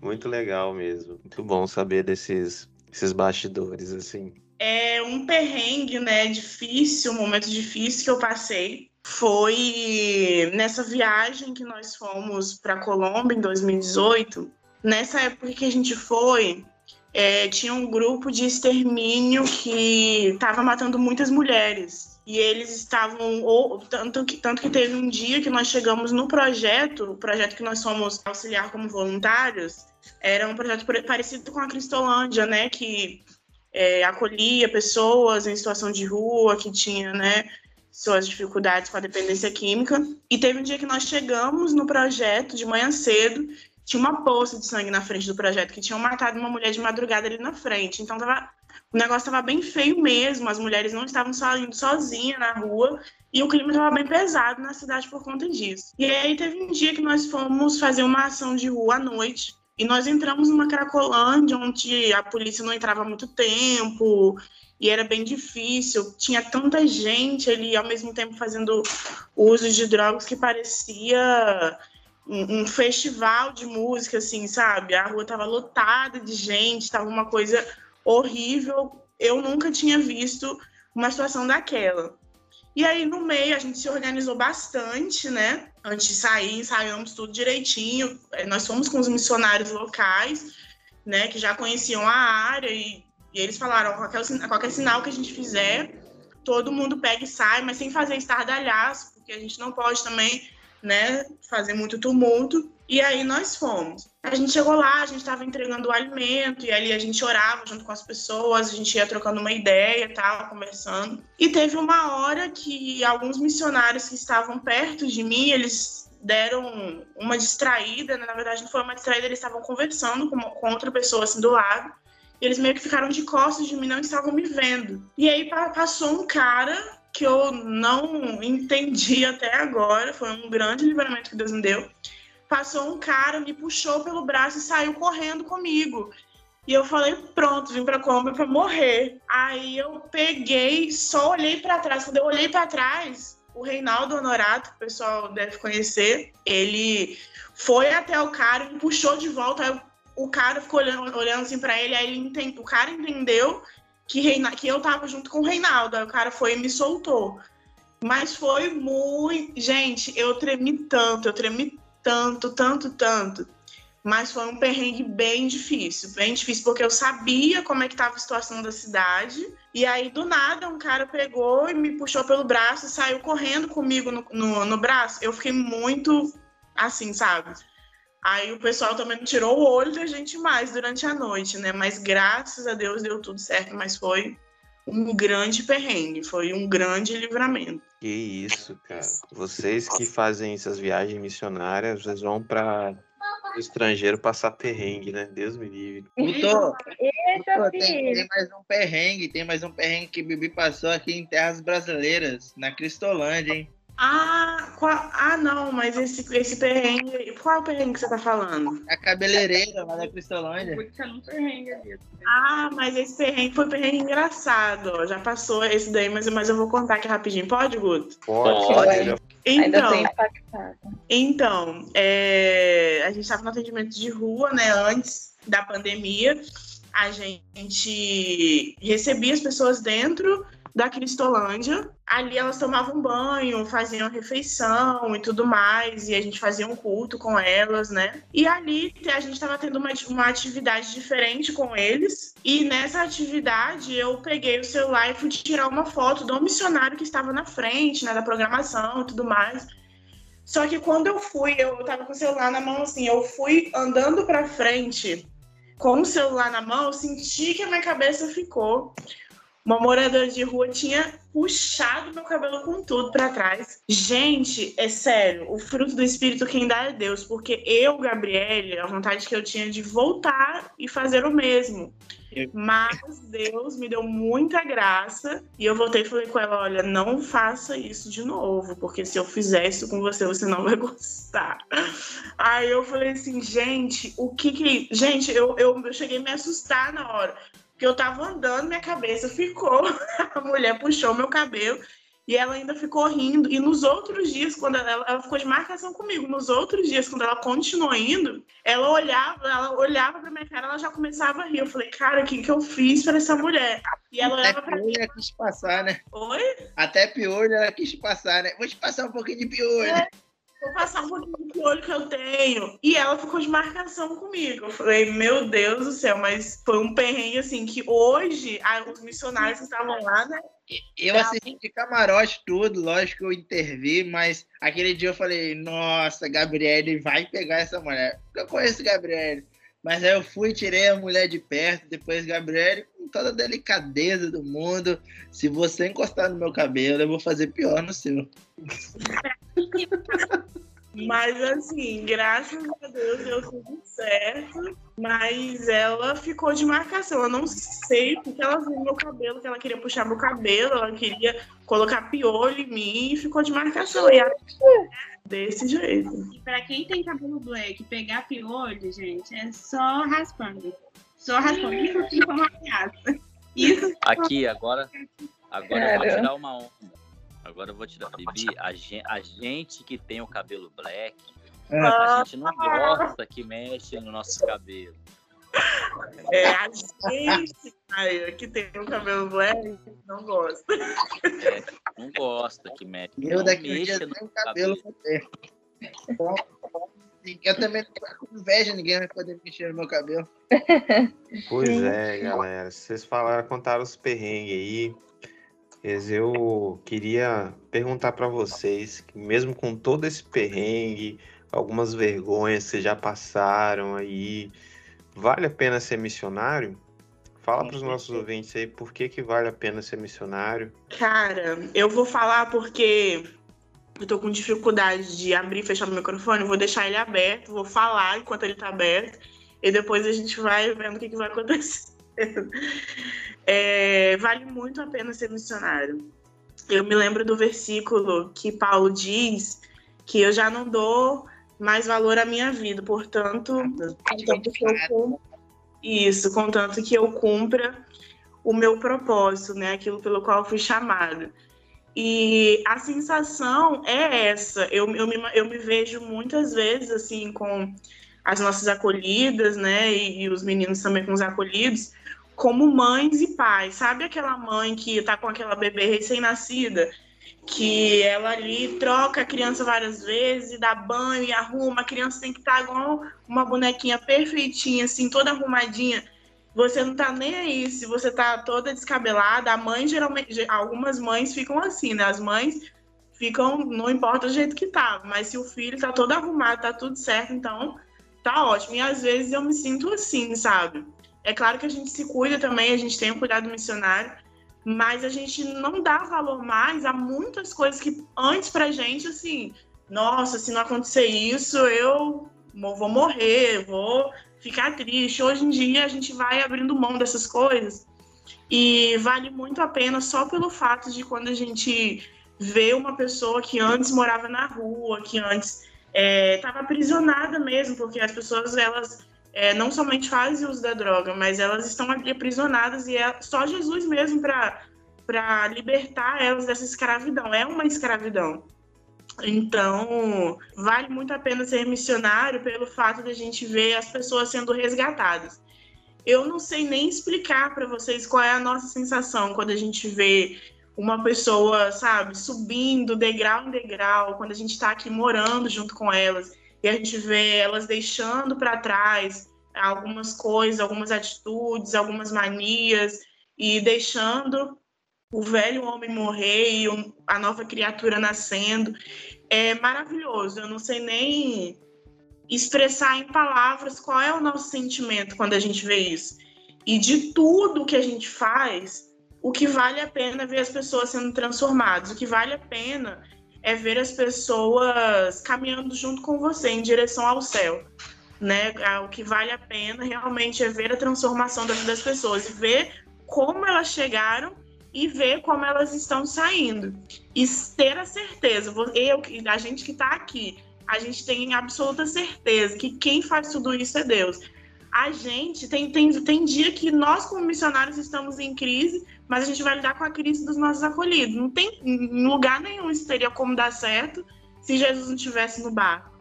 Muito legal mesmo. Muito bom saber desses, desses bastidores, assim. É um perrengue, né? Difícil, um momento difícil que eu passei. Foi nessa viagem que nós fomos para Colômbia em 2018. Nessa época que a gente foi, é, tinha um grupo de extermínio que estava matando muitas mulheres e eles estavam ou tanto que tanto que teve um dia que nós chegamos no projeto, o projeto que nós fomos auxiliar como voluntários, era um projeto parecido com a Cristolândia, né, que é, acolhia pessoas em situação de rua, que tinha, né, suas dificuldades com a dependência química. E teve um dia que nós chegamos no projeto de manhã cedo tinha uma poça de sangue na frente do projeto, que tinham matado uma mulher de madrugada ali na frente. Então tava, o negócio tava bem feio mesmo, as mulheres não estavam saindo sozinhas na rua, e o clima tava bem pesado na cidade por conta disso. E aí teve um dia que nós fomos fazer uma ação de rua à noite, e nós entramos numa Cracolândia, onde a polícia não entrava há muito tempo, e era bem difícil. Tinha tanta gente ali ao mesmo tempo fazendo uso de drogas que parecia um, um, festival de música, assim, sabe? A rua tava lotada de gente, tava uma coisa horrível. Eu nunca tinha visto uma situação daquela. E aí, no meio, a gente se organizou bastante, né? Antes de sair, ensaiamos tudo direitinho. É, nós fomos com os missionários locais, né? Que já conheciam a área e, e eles falaram: qualquer, qualquer sinal que a gente fizer, todo mundo pega e sai, mas sem fazer estardalhaço, porque a gente não pode também né, fazer muito tumulto. E aí nós fomos. A gente chegou lá, a gente estava entregando o alimento, e ali a gente orava junto com as pessoas, a gente ia trocando uma ideia tal, conversando. E teve uma hora que alguns missionários que estavam perto de mim, eles deram uma distraída, né? na verdade não foi uma distraída, eles estavam conversando com, com outra pessoa assim do lado. E eles meio que ficaram de costas de mim, não estavam me vendo. E aí passou um cara que eu não entendi até agora, foi um grande livramento que Deus me deu. Passou um cara, me puxou pelo braço e saiu correndo comigo. E eu falei, pronto, vim pra Colômbia pra morrer. Aí eu peguei, só olhei para trás. Quando eu olhei para trás, o Reinaldo Honorato, que o pessoal deve conhecer, ele foi até o cara me puxou de volta. Aí o cara ficou olhando, olhando assim para ele, aí ele entende, o cara entendeu que, Reina, que eu tava junto com o Reinaldo. Aí o cara foi e me soltou. Mas foi muito. Gente, eu tremi tanto, eu tremi tanto, tanto, tanto. Mas foi um perrengue bem difícil, bem difícil, porque eu sabia como é que estava a situação da cidade. E aí, do nada, um cara pegou e me puxou pelo braço e saiu correndo comigo no, no, no braço. Eu fiquei muito assim, sabe? Aí o pessoal também tirou o olho da gente mais durante a noite, né? Mas graças a Deus deu tudo certo, mas foi um grande perrengue, foi um grande livramento. Que isso, cara. Vocês que fazem essas viagens missionárias, vocês vão para o estrangeiro passar perrengue, né? Deus me livre. Guto, tem, tem, mais um perrengue, tem mais um perrengue que Bibi passou aqui em terras brasileiras, na Cristolândia, hein? Ah, qual... ah, não, mas esse, esse perrengue. Qual é o perrengue que você tá falando? A cabeleireira lá da Cristolândia. Ah, mas esse perrengue foi um perrengue engraçado. Já passou esse daí, mas, mas eu vou contar aqui rapidinho. Pode, Guto? Pode. Pode. Então, então é... a gente estava no atendimento de rua, né, antes da pandemia. A gente recebia as pessoas dentro da Cristolândia. Ali elas tomavam banho, faziam refeição e tudo mais, e a gente fazia um culto com elas, né? E ali a gente estava tendo uma, uma atividade diferente com eles, e nessa atividade eu peguei o celular e fui tirar uma foto do missionário que estava na frente, né, da programação e tudo mais. Só que quando eu fui, eu tava com o celular na mão assim, eu fui andando para frente com o celular na mão, eu senti que a minha cabeça ficou uma moradora de rua tinha puxado meu cabelo com tudo para trás. Gente, é sério, o fruto do espírito quem dá é Deus, porque eu, Gabriele, a vontade que eu tinha de voltar e fazer o mesmo. Mas Deus me deu muita graça e eu voltei e falei com ela: olha, não faça isso de novo, porque se eu fizer isso com você, você não vai [LAUGHS] gostar. Aí eu falei assim, gente, o que que. Gente, eu, eu, eu cheguei a me assustar na hora que eu tava andando, minha cabeça ficou. [LAUGHS] A mulher puxou meu cabelo e ela ainda ficou rindo. E nos outros dias, quando ela, ela ficou de marcação comigo, nos outros dias, quando ela continuou indo, ela olhava, ela olhava pra minha cara, ela já começava a rir. Eu falei, cara, o que, que eu fiz pra essa mulher? E ela olhava Até pra mim. Ela quis passar, né? Oi? Até piolho ela quis passar, né? Vou te passar um pouquinho de piolho. É vou passar um pouquinho do olho que eu tenho. E ela ficou de marcação comigo. Eu falei, meu Deus do céu, mas foi um perrengue assim que hoje os missionários que estavam lá, né? Eu assisti de camarote tudo, lógico que eu intervi, mas aquele dia eu falei, nossa, Gabriele vai pegar essa mulher. Eu conheço Gabriele. Mas aí eu fui, tirei a mulher de perto, depois Gabriele, com toda a delicadeza do mundo. Se você encostar no meu cabelo, eu vou fazer pior no seu. [LAUGHS] [LAUGHS] Mas assim, graças a Deus deu tudo certo. Mas ela ficou de marcação. Eu não sei porque ela viu meu cabelo, que ela queria puxar meu cabelo, ela queria colocar piolho em mim e ficou de marcação. E ela... desse jeito. E pra quem tem cabelo black, pegar piolho, gente, é só raspando. Só raspando. Isso sim foi uma ameaça. Isso Aqui, agora, agora eu vou tirar uma onda. Agora eu vou tirar. Bibi, a gente, a gente que tem o cabelo black, Ah, a gente não gosta que mexe no nosso cabelo. É, a gente Caio, que tem o cabelo black não gosta. Não gosta que mexe. eu daqui a dia no tenho cabelo pra ter. Então, Eu também não tô com inveja, ninguém vai poder mexer no meu cabelo. [LAUGHS] Pois Sim. é, galera. Vocês falaram, contaram os perrengues aí. Eu queria perguntar pra vocês, que mesmo com todo esse perrengue, algumas vergonhas que já passaram aí, vale a pena ser missionário? Fala para os nossos ouvintes aí por que, que vale a pena ser missionário. Cara, eu vou falar porque eu tô com dificuldade de abrir e fechar o microfone. Vou deixar ele aberto, vou falar enquanto ele tá aberto. E depois a gente vai vendo o que, que vai acontecer. É, vale muito a pena ser missionário. Eu me lembro do versículo que Paulo diz que eu já não dou mais valor à minha vida, portanto, contanto que eu cumpra, isso, contanto que eu cumpra o meu propósito, né? Aquilo pelo qual eu fui chamado. E a sensação é essa. Eu, eu, me, eu me vejo muitas vezes assim com as nossas acolhidas, né? E, e os meninos também com os acolhidos, como mães e pais. Sabe aquela mãe que tá com aquela bebê recém-nascida? Que ela ali troca a criança várias vezes, dá banho e arruma, a criança tem que estar igual uma bonequinha perfeitinha, assim, toda arrumadinha. Você não tá nem aí se você tá toda descabelada. A mãe, geralmente, algumas mães ficam assim, né? As mães ficam, não importa o jeito que tá, mas se o filho tá todo arrumado, tá tudo certo, então tá ótimo. E às vezes eu me sinto assim, sabe? É claro que a gente se cuida também, a gente tem o cuidado missionário, mas a gente não dá valor mais a muitas coisas que antes pra gente, assim, nossa, se não acontecer isso, eu vou morrer, vou ficar triste. Hoje em dia a gente vai abrindo mão dessas coisas e vale muito a pena só pelo fato de quando a gente vê uma pessoa que antes morava na rua, que antes estava aprisionada mesmo, porque as pessoas elas é, não somente fazem uso da droga, mas elas estão ali aprisionadas e é só Jesus mesmo para libertar elas dessa escravidão. É uma escravidão. Então, vale muito a pena ser missionário pelo fato de a gente ver as pessoas sendo resgatadas. Eu não sei nem explicar para vocês qual é a nossa sensação quando a gente vê uma pessoa, sabe, subindo degrau em degrau, quando a gente está aqui morando junto com elas e a gente vê elas deixando para trás algumas coisas, algumas atitudes, algumas manias e deixando o velho homem morrer e a nova criatura nascendo. É maravilhoso. Eu não sei nem expressar em palavras qual é o nosso sentimento quando a gente vê isso. E de tudo que a gente faz, o que vale a pena ver as pessoas sendo transformadas. O que vale a pena é ver as pessoas caminhando junto com você em direção ao céu. Né? O que vale a pena realmente é ver a transformação da vida das pessoas ver como elas chegaram e ver como elas estão saindo. E ter a certeza, eu, a gente que está aqui, a gente tem absoluta certeza que quem faz tudo isso é Deus. A gente tem, tem, tem dia que nós, como missionários, estamos em crise, mas a gente vai lidar com a crise dos nossos acolhidos. Não tem em lugar nenhum isso teria como dar certo se Jesus não estivesse no barco.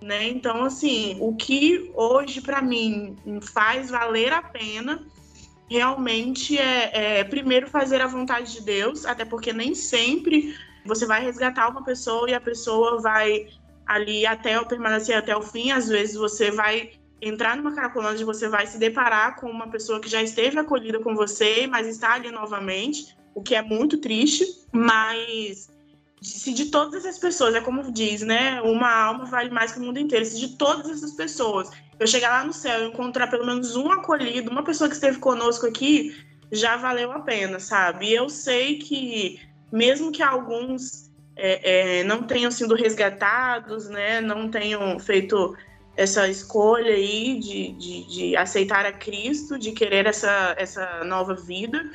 Né? Então, assim, o que hoje, para mim, faz valer a pena realmente é, é, primeiro fazer a vontade de Deus, até porque nem sempre você vai resgatar uma pessoa e a pessoa vai ali até permanecer até o fim. Às vezes você vai entrar numa caracolândia, você vai se deparar com uma pessoa que já esteve acolhida com você, mas está ali novamente, o que é muito triste. Mas se de todas essas pessoas, é como diz, né? Uma alma vale mais que o mundo inteiro. Se de todas essas pessoas eu chegar lá no céu e encontrar pelo menos um acolhido, uma pessoa que esteve conosco aqui, já valeu a pena, sabe? E eu sei que, mesmo que alguns é, é, não tenham sido resgatados, né? Não tenham feito essa escolha aí de, de, de aceitar a Cristo, de querer essa, essa nova vida.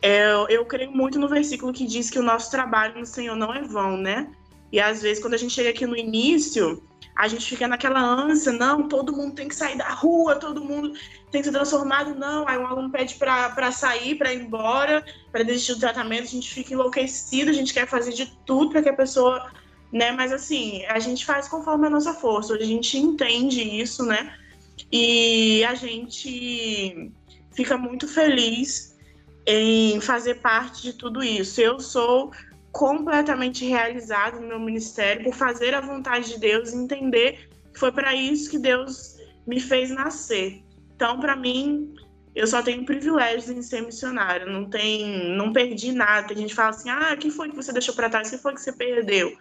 É, eu creio muito no versículo que diz que o nosso trabalho no Senhor não é vão, né? E às vezes, quando a gente chega aqui no início, a gente fica naquela ânsia, não, todo mundo tem que sair da rua, todo mundo tem que ser transformado, não. Aí um aluno pede para sair, para ir embora, para desistir do tratamento, a gente fica enlouquecido, a gente quer fazer de tudo para que a pessoa, né? Mas assim, a gente faz conforme a nossa força, a gente entende isso, né? E a gente fica muito feliz em fazer parte de tudo isso. Eu sou completamente realizado no meu ministério por fazer a vontade de Deus e entender que foi para isso que Deus me fez nascer. Então, para mim, eu só tenho privilégios em ser missionário, não tem, não perdi nada. Tem gente fala assim: "Ah, o que foi que você deixou para trás? O que foi que você perdeu?"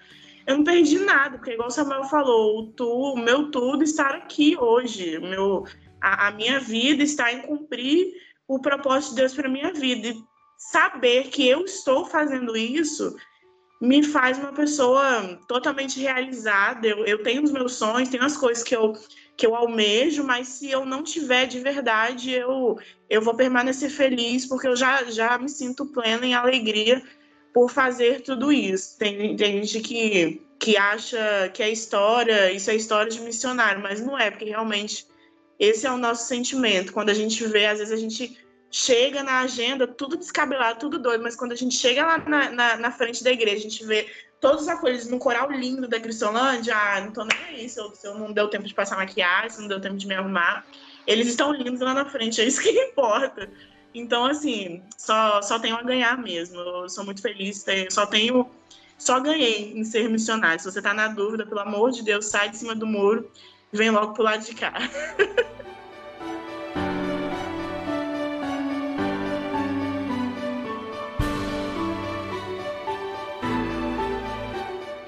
Eu não perdi nada, porque igual o Samuel falou, o, tu, meu tudo está aqui hoje. meu, a, a minha vida está em cumprir o propósito de Deus para minha vida. E saber que eu estou fazendo isso me faz uma pessoa totalmente realizada. Eu, eu tenho os meus sonhos, tenho as coisas que eu, que eu almejo, mas se eu não tiver de verdade, eu, eu vou permanecer feliz, porque eu já, já me sinto plena em alegria por fazer tudo isso. Tem, tem gente que, que acha que é história, isso é história de missionário, mas não é, porque realmente esse é o nosso sentimento. Quando a gente vê, às vezes a gente chega na agenda tudo descabelado, tudo doido, mas quando a gente chega lá na, na, na frente da igreja, a gente vê todos os acolhidos no coral lindo da Cristolândia, ah, não tô nem aí se eu, se eu não deu tempo de passar maquiagem, se não deu tempo de me arrumar. Eles estão lindos lá na frente, é isso que importa. Então, assim, só, só tenho a ganhar mesmo. Eu sou muito feliz, só tenho. Só ganhei em ser missionário. Se você tá na dúvida, pelo amor de Deus, sai de cima do muro, vem logo pro lado de cá.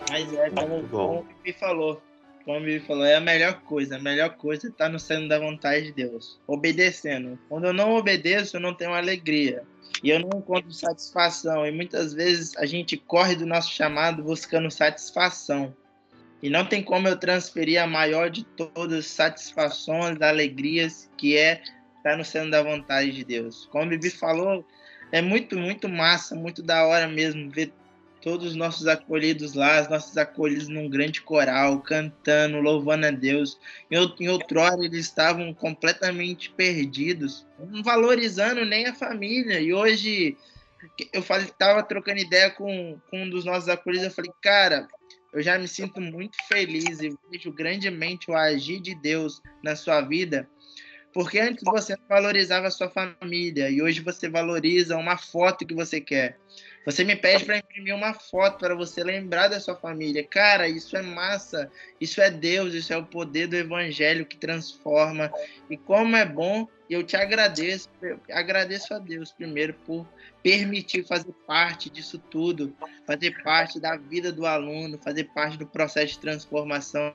Mas é como, como o falou. Como Bibi falou, é a melhor coisa. A melhor coisa está no sendo da vontade de Deus. Obedecendo. Quando eu não obedeço, eu não tenho alegria. E eu não encontro satisfação. E muitas vezes a gente corre do nosso chamado buscando satisfação. E não tem como eu transferir a maior de todas as satisfações, alegrias, que é estar no sendo da vontade de Deus. Como o Bibi falou, é muito, muito massa, muito da hora mesmo ver todos os nossos acolhidos lá, os nossos acolhidos num grande coral, cantando, louvando a Deus. Em outrora eles estavam completamente perdidos, não valorizando nem a família. E hoje eu falei, tava trocando ideia com, com um dos nossos acolhidos, eu falei, cara, eu já me sinto muito feliz e vejo grandemente o agir de Deus na sua vida, porque antes você valorizava a sua família e hoje você valoriza uma foto que você quer. Você me pede para imprimir uma foto para você lembrar da sua família. Cara, isso é massa. Isso é Deus, isso é o poder do evangelho que transforma. E como é bom, eu te agradeço, eu agradeço a Deus primeiro por permitir fazer parte disso tudo, fazer parte da vida do aluno, fazer parte do processo de transformação.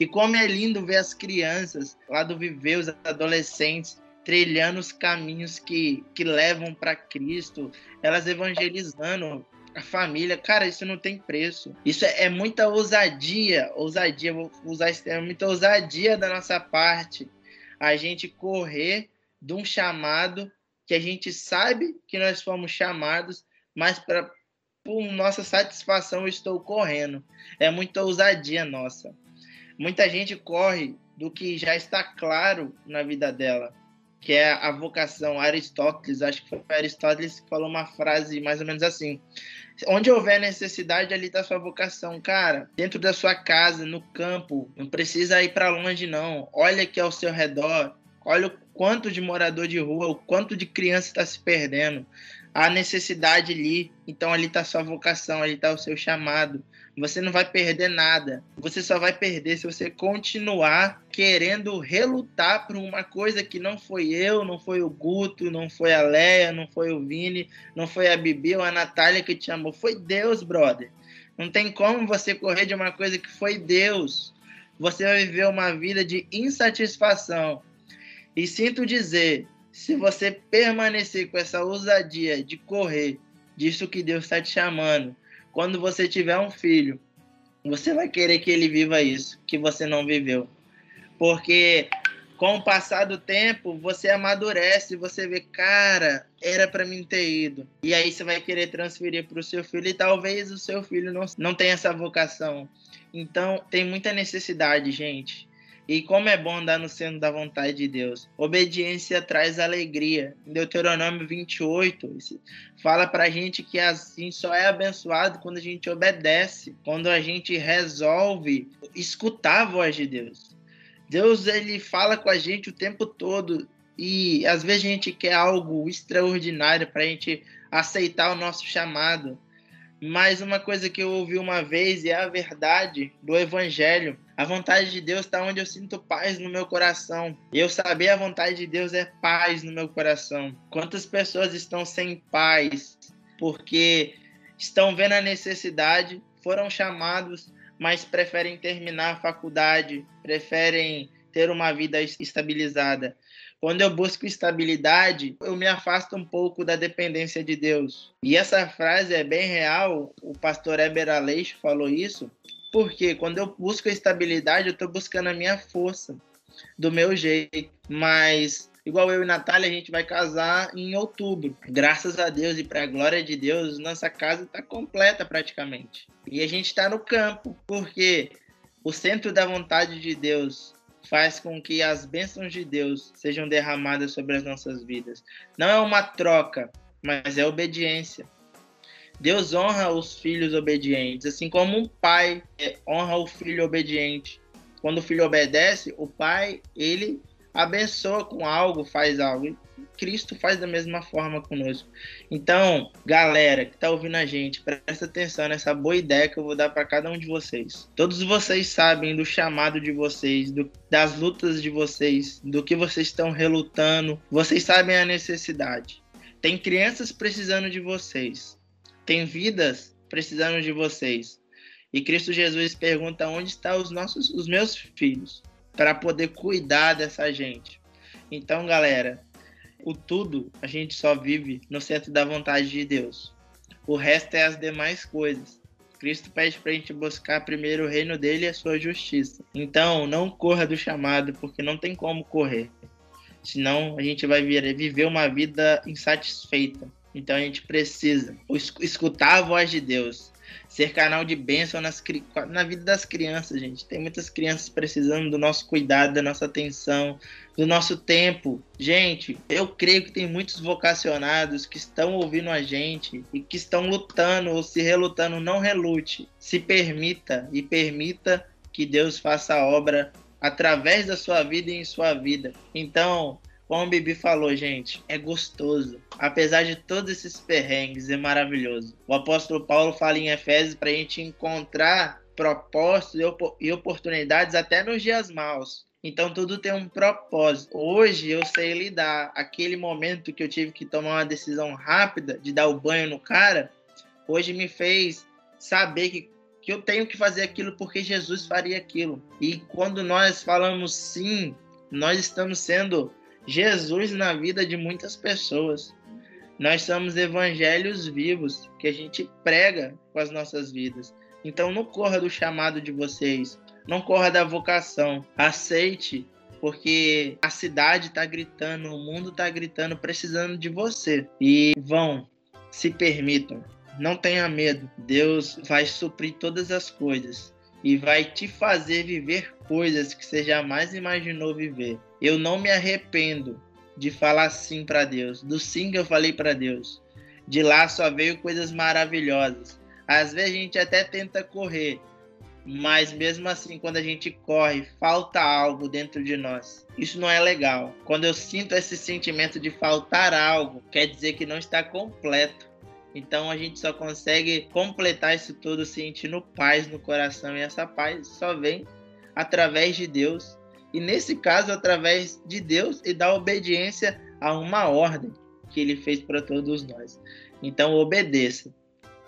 E como é lindo ver as crianças lá do Viver, os adolescentes, trilhando os caminhos que, que levam para Cristo, elas evangelizando a família, cara, isso não tem preço. Isso é, é, muita ousadia, ousadia, vou usar esse termo, muita ousadia da nossa parte. A gente correr de um chamado que a gente sabe que nós fomos chamados, mas para por nossa satisfação eu estou correndo. É muita ousadia nossa. Muita gente corre do que já está claro na vida dela que é a vocação. Aristóteles, acho que foi Aristóteles que falou uma frase mais ou menos assim: Onde houver necessidade, ali está sua vocação, cara. Dentro da sua casa, no campo, não precisa ir para longe, não. Olha aqui ao seu redor, olha o quanto de morador de rua, o quanto de criança está se perdendo. A necessidade ali, então ali está sua vocação, ali está o seu chamado. Você não vai perder nada. Você só vai perder se você continuar querendo relutar por uma coisa que não foi eu, não foi o Guto, não foi a Leia, não foi o Vini, não foi a Bibi ou a Natália que te amou. Foi Deus, brother. Não tem como você correr de uma coisa que foi Deus. Você vai viver uma vida de insatisfação. E sinto dizer, se você permanecer com essa ousadia de correr disso que Deus está te chamando, quando você tiver um filho, você vai querer que ele viva isso, que você não viveu. Porque com o passar do tempo, você amadurece, você vê, cara, era para mim ter ido. E aí você vai querer transferir para o seu filho e talvez o seu filho não, não tenha essa vocação. Então, tem muita necessidade, gente. E como é bom andar no centro da vontade de Deus. Obediência traz alegria. Em Deuteronômio 28, fala pra gente que a gente só é abençoado quando a gente obedece, quando a gente resolve escutar a voz de Deus. Deus ele fala com a gente o tempo todo e às vezes a gente quer algo extraordinário para a gente aceitar o nosso chamado. Mas uma coisa que eu ouvi uma vez é a verdade do evangelho. A vontade de Deus está onde eu sinto paz no meu coração. Eu saber a vontade de Deus é paz no meu coração. Quantas pessoas estão sem paz porque estão vendo a necessidade, foram chamados, mas preferem terminar a faculdade, preferem ter uma vida estabilizada. Quando eu busco estabilidade, eu me afasto um pouco da dependência de Deus. E essa frase é bem real. O pastor Eber Aleixo falou isso. Porque quando eu busco a estabilidade, eu estou buscando a minha força, do meu jeito. Mas igual eu e Natália, a gente vai casar em outubro. Graças a Deus e para a glória de Deus, nossa casa está completa praticamente. E a gente está no campo, porque o centro da vontade de Deus faz com que as bênçãos de Deus sejam derramadas sobre as nossas vidas. Não é uma troca, mas é obediência. Deus honra os filhos obedientes, assim como um pai honra o filho obediente. Quando o filho obedece, o pai, ele abençoa com algo, faz algo. Cristo faz da mesma forma conosco. Então, galera que está ouvindo a gente, presta atenção nessa boa ideia que eu vou dar para cada um de vocês. Todos vocês sabem do chamado de vocês, do, das lutas de vocês, do que vocês estão relutando. Vocês sabem a necessidade. Tem crianças precisando de vocês. Tem vidas precisando de vocês. E Cristo Jesus pergunta onde estão os nossos, os meus filhos, para poder cuidar dessa gente. Então, galera, o tudo a gente só vive no centro da vontade de Deus. O resto é as demais coisas. Cristo pede para a gente buscar primeiro o reino dele e a sua justiça. Então, não corra do chamado, porque não tem como correr. Senão, a gente vai viver uma vida insatisfeita. Então, a gente precisa escutar a voz de Deus, ser canal de bênção nas, na vida das crianças, gente. Tem muitas crianças precisando do nosso cuidado, da nossa atenção, do nosso tempo. Gente, eu creio que tem muitos vocacionados que estão ouvindo a gente e que estão lutando ou se relutando. Não relute. Se permita e permita que Deus faça a obra através da sua vida e em sua vida. Então, como o Bibi falou, gente, é gostoso. Apesar de todos esses perrengues, é maravilhoso. O apóstolo Paulo fala em Efésios para a gente encontrar propósitos e oportunidades até nos dias maus. Então tudo tem um propósito. Hoje eu sei lidar. Aquele momento que eu tive que tomar uma decisão rápida de dar o banho no cara, hoje me fez saber que, que eu tenho que fazer aquilo porque Jesus faria aquilo. E quando nós falamos sim, nós estamos sendo Jesus na vida de muitas pessoas. Nós somos evangelhos vivos que a gente prega com as nossas vidas. Então não corra do chamado de vocês, não corra da vocação. Aceite, porque a cidade está gritando, o mundo está gritando, precisando de você. E vão, se permitam, não tenha medo. Deus vai suprir todas as coisas e vai te fazer viver coisas que você jamais imaginou viver. Eu não me arrependo de falar sim para Deus, do sim que eu falei para Deus. De lá só veio coisas maravilhosas. Às vezes a gente até tenta correr, mas mesmo assim, quando a gente corre, falta algo dentro de nós. Isso não é legal. Quando eu sinto esse sentimento de faltar algo, quer dizer que não está completo. Então a gente só consegue completar isso tudo sentindo paz no coração e essa paz só vem através de Deus e nesse caso através de Deus e da obediência a uma ordem que ele fez para todos nós. Então obedeça.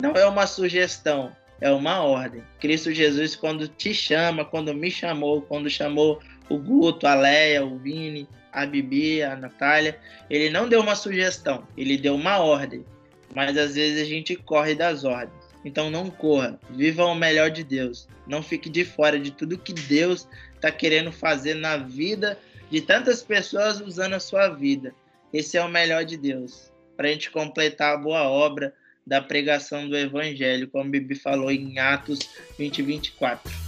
Não é uma sugestão, é uma ordem. Cristo Jesus quando te chama, quando me chamou, quando chamou o Guto, a Leia, o Vini, a Bibi, a Natália, ele não deu uma sugestão, ele deu uma ordem mas às vezes a gente corre das ordens. Então não corra, viva o melhor de Deus. Não fique de fora de tudo que Deus está querendo fazer na vida de tantas pessoas usando a sua vida. Esse é o melhor de Deus. Para a gente completar a boa obra da pregação do Evangelho, como Bibi falou em Atos 20, 24.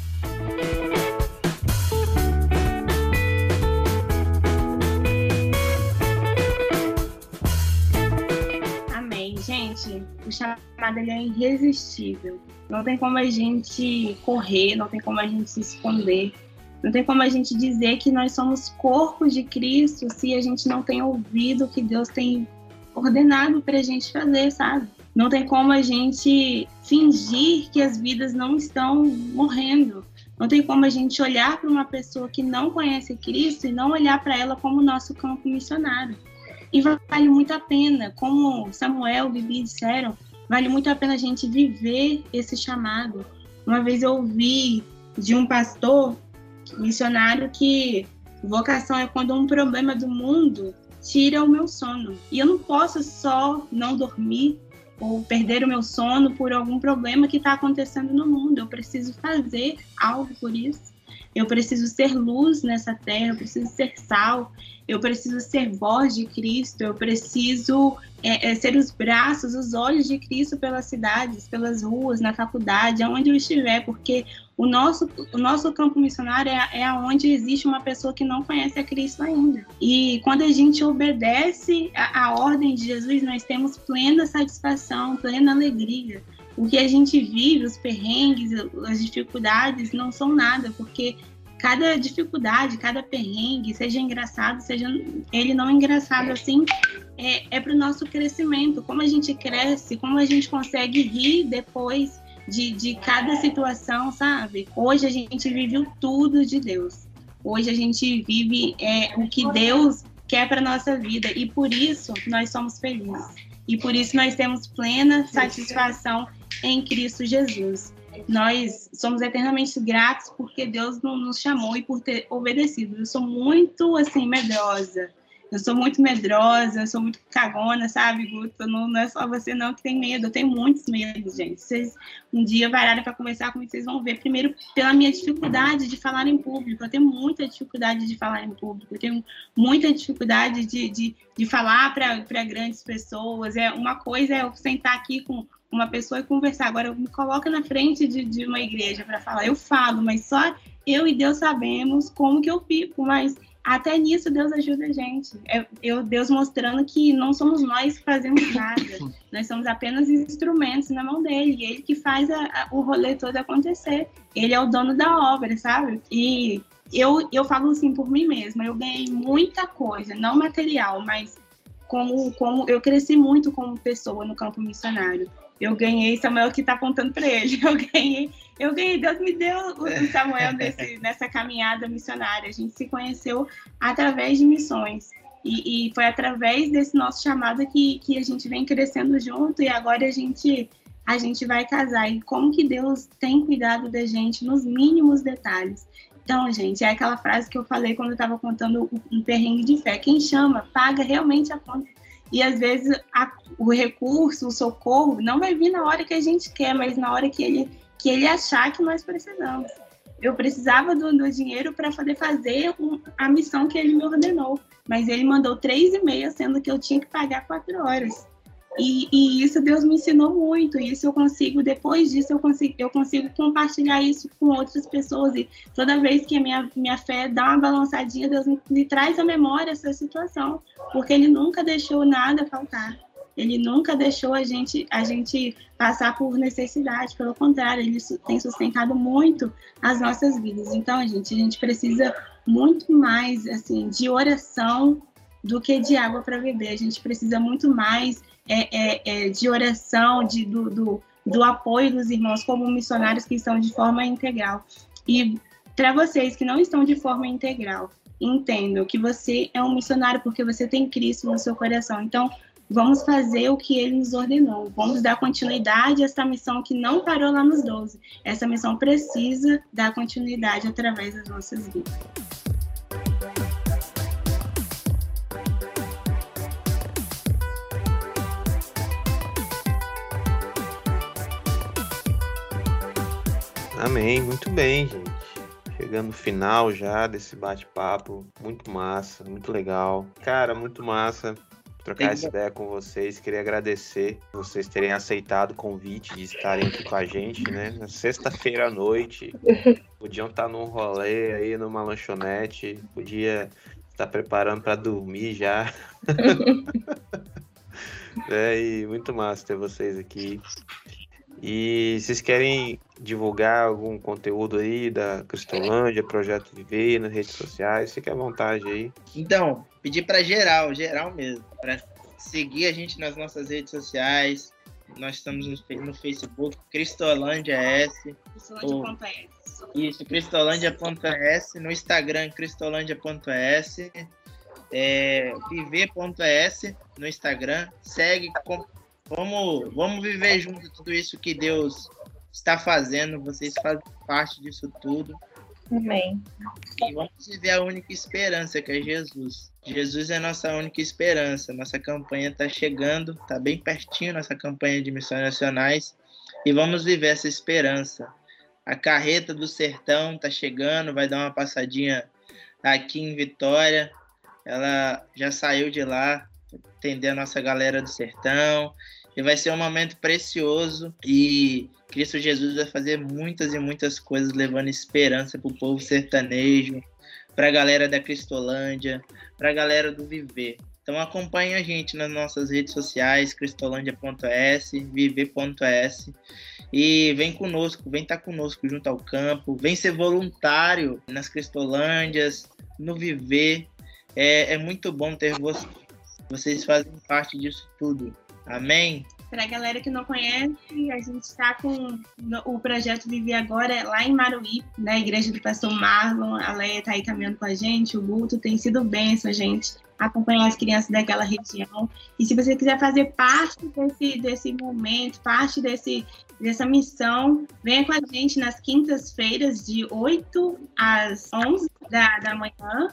O chamado ele é irresistível. Não tem como a gente correr, não tem como a gente se esconder. Não tem como a gente dizer que nós somos corpos de Cristo se a gente não tem ouvido o que Deus tem ordenado para a gente fazer, sabe? Não tem como a gente fingir que as vidas não estão morrendo. Não tem como a gente olhar para uma pessoa que não conhece Cristo e não olhar para ela como nosso campo missionário. E vale muito a pena, como Samuel e Bibi disseram, vale muito a pena a gente viver esse chamado. Uma vez eu ouvi de um pastor missionário que vocação é quando um problema do mundo tira o meu sono. E eu não posso só não dormir ou perder o meu sono por algum problema que está acontecendo no mundo. Eu preciso fazer algo por isso. Eu preciso ser luz nessa terra, eu preciso ser sal, eu preciso ser voz de Cristo, eu preciso é, é, ser os braços, os olhos de Cristo pelas cidades, pelas ruas, na faculdade, aonde eu estiver, porque o nosso, o nosso campo missionário é, é onde existe uma pessoa que não conhece a Cristo ainda. E quando a gente obedece a, a ordem de Jesus, nós temos plena satisfação, plena alegria o que a gente vive, os perrengues, as dificuldades, não são nada, porque cada dificuldade, cada perrengue, seja engraçado, seja ele não engraçado assim, é, é para o nosso crescimento. Como a gente cresce, como a gente consegue rir depois de, de cada situação, sabe? Hoje a gente vive o tudo de Deus. Hoje a gente vive é, o que Deus quer para nossa vida e por isso nós somos felizes. E por isso nós temos plena satisfação em Cristo Jesus. Nós somos eternamente gratos porque Deus nos chamou e por ter obedecido. Eu sou muito, assim, medrosa. Eu sou muito medrosa, eu sou muito cagona, sabe, Guto? Não, não, é só você não que tem medo, eu tenho muitos medos, gente. Vocês um dia pararem para conversar comigo, vocês vão ver. Primeiro, pela minha dificuldade de falar em público. Eu tenho muita dificuldade de falar em público. Eu tenho muita dificuldade de, de, de falar para grandes pessoas. É Uma coisa é eu sentar aqui com uma pessoa e conversar. Agora, me coloca na frente de, de uma igreja para falar. Eu falo, mas só eu e Deus sabemos como que eu fico. Mas até nisso Deus ajuda a gente. É, eu, Deus mostrando que não somos nós que fazemos [COUGHS] nada. nós somos apenas instrumentos na mão dele. E ele que faz a, a, o rolê todo acontecer. Ele é o dono da obra, sabe? E eu, eu falo assim por mim mesma. Eu ganhei muita coisa, não material, mas como, como eu cresci muito como pessoa no campo missionário eu ganhei Samuel que está apontando para ele. [LAUGHS] Eu ganhei, eu ganhei, Deus me deu o Samuel nesse, [LAUGHS] nessa caminhada missionária. A gente se conheceu através de missões. E, e, foi através desse nosso chamado que, que a gente vem crescendo junto e agora a gente a gente vai casar. E como que Deus tem cuidado da gente nos mínimos detalhes. Então, gente, é aquela frase que eu falei quando eu estava contando um perrengue de fé. Quem chama, paga realmente a conta. E às vezes a, o recurso, o socorro, não vai vir na hora que a gente quer, mas na hora que ele, que ele achar que nós precisamos. Eu precisava do, do dinheiro para poder fazer um, a missão que ele me ordenou, mas ele mandou três e meia, sendo que eu tinha que pagar quatro horas. E, e, isso Deus me ensinou muito. E isso eu consigo, depois disso, eu consigo, eu consigo compartilhar isso com outras pessoas. E toda vez que a minha, minha fé dá uma balançadinha, Deus me, me traz à memória essa situação. Porque Ele nunca deixou nada faltar. Ele nunca deixou a gente, a gente passar por necessidade. Pelo contrário, Ele tem sustentado muito as nossas vidas. Então, gente, a gente precisa muito mais assim de oração do que de água para beber. A gente precisa muito mais é, é, é, de oração, de, do, do, do, apoio dos irmãos como missionários que estão de forma integral. E para vocês que não estão de forma integral, entendam que você é um missionário porque você tem Cristo no seu coração. Então, vamos fazer o que ele nos ordenou. Vamos dar continuidade a essa missão que não parou lá nos 12. Essa missão precisa dar continuidade através das nossas vidas. Amém, muito bem, gente. Chegando no final já desse bate-papo, muito massa, muito legal. Cara, muito massa trocar essa ideia com vocês. Queria agradecer vocês terem aceitado o convite de estarem aqui com a gente, né? Na sexta-feira à noite. Podiam estar num rolê aí, numa lanchonete. Podia estar preparando para dormir já. [LAUGHS] é, e muito massa ter vocês aqui. E vocês querem divulgar algum conteúdo aí da Cristolândia, Projeto Viver nas redes sociais? Fique à vontade aí. Então, pedir para geral, geral mesmo, para seguir a gente nas nossas redes sociais. Nós estamos no, Facebook, Cristolândia S. Cristolândia.s. Isso, cristolândia.s. No Instagram, cristolândia.s. É, viver.s no Instagram. Segue, com, Vamos, vamos viver junto tudo isso que Deus está fazendo. Vocês fazem parte disso tudo. Amém. E vamos viver a única esperança que é Jesus. Jesus é a nossa única esperança. Nossa campanha está chegando, está bem pertinho nossa campanha de missões nacionais. E vamos viver essa esperança. A carreta do sertão está chegando, vai dar uma passadinha aqui em Vitória. Ela já saiu de lá, atender a nossa galera do sertão. E vai ser um momento precioso e Cristo Jesus vai fazer muitas e muitas coisas levando esperança para o povo sertanejo, para a galera da Cristolândia, para a galera do Viver. Então acompanhe a gente nas nossas redes sociais, cristolândia.s, viver.s e vem conosco, vem estar tá conosco junto ao campo, vem ser voluntário nas Cristolândias, no Viver. É, é muito bom ter vocês. Vocês fazem parte disso tudo. Amém? Para a galera que não conhece, a gente está com o projeto Viver Agora lá em Maruí, na igreja do pastor Marlon. A Leia está aí caminhando com a gente, o Guto tem sido benção, gente, acompanhar as crianças daquela região. E se você quiser fazer parte desse, desse momento, parte desse, dessa missão, venha com a gente nas quintas-feiras, de 8 às 11 da, da manhã.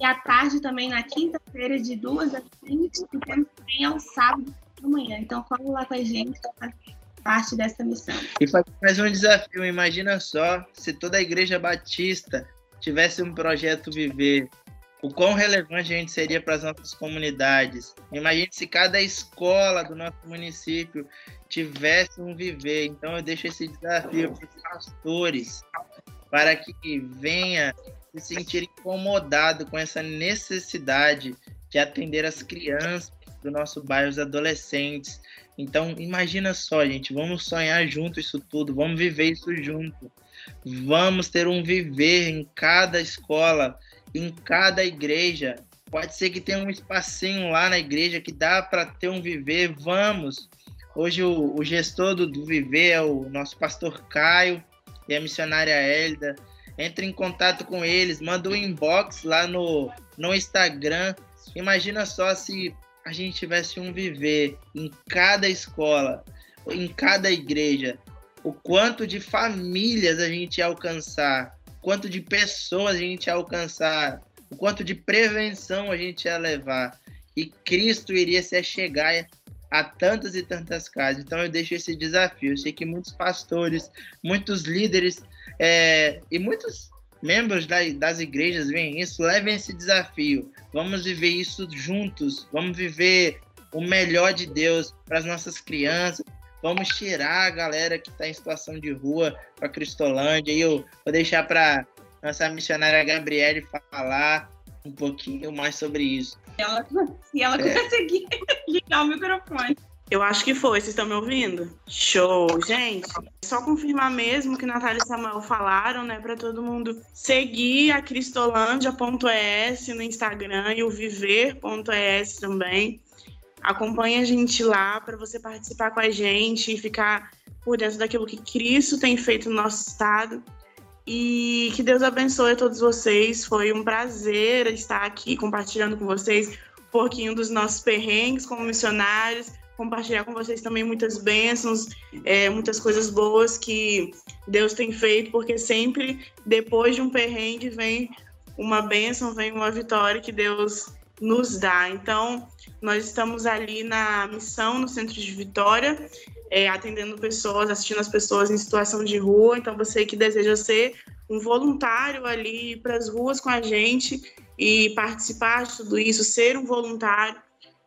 E à tarde também, na quinta-feira, de 2 às 5, e temos também ao sábado amanhã. Então, cola lá com a gente para parte dessa missão. E faz mais um desafio. Imagina só se toda a Igreja Batista tivesse um projeto Viver. O quão relevante a gente seria para as nossas comunidades. Imagine se cada escola do nosso município tivesse um viver. Então eu deixo esse desafio para os pastores, para que venha se sentir incomodado com essa necessidade de atender as crianças do nosso bairro, os adolescentes. Então, imagina só, gente, vamos sonhar junto isso tudo, vamos viver isso junto. Vamos ter um viver em cada escola, em cada igreja. Pode ser que tenha um espacinho lá na igreja que dá para ter um viver. Vamos. Hoje o, o gestor do, do Viver é o nosso pastor Caio e a missionária Hélida. Entre em contato com eles, manda um inbox lá no, no Instagram. Imagina só se a gente tivesse um viver em cada escola, em cada igreja, o quanto de famílias a gente ia alcançar, quanto de pessoas a gente ia alcançar, o quanto de prevenção a gente ia levar. E Cristo iria se chegar a tantas e tantas casas. Então eu deixo esse desafio. Eu sei que muitos pastores, muitos líderes é, e muitos membros das igrejas veem isso, levem esse desafio. Vamos viver isso juntos. Vamos viver o melhor de Deus para as nossas crianças. Vamos tirar a galera que está em situação de rua para Cristolândia. E eu vou deixar para nossa missionária Gabriele falar um pouquinho mais sobre isso. Ela, se ela é. conseguir [LAUGHS] ligar o microfone. Eu acho que foi, vocês estão me ouvindo? Show, gente. Só confirmar mesmo que Natália e Samuel falaram, né, para todo mundo seguir a cristolândia.es no Instagram e o viver.es também. Acompanhe a gente lá para você participar com a gente e ficar por dentro daquilo que Cristo tem feito no nosso estado. E que Deus abençoe a todos vocês. Foi um prazer estar aqui compartilhando com vocês um pouquinho dos nossos perrengues como missionários compartilhar com vocês também muitas bênçãos, é, muitas coisas boas que Deus tem feito, porque sempre depois de um perrengue vem uma bênção, vem uma vitória que Deus nos dá. Então, nós estamos ali na missão no centro de Vitória. é, atendendo pessoas, assistindo as pessoas em situação de rua. Então, você que deseja ser um voluntário ali para as ruas com a gente e participar de tudo isso, ser um voluntário,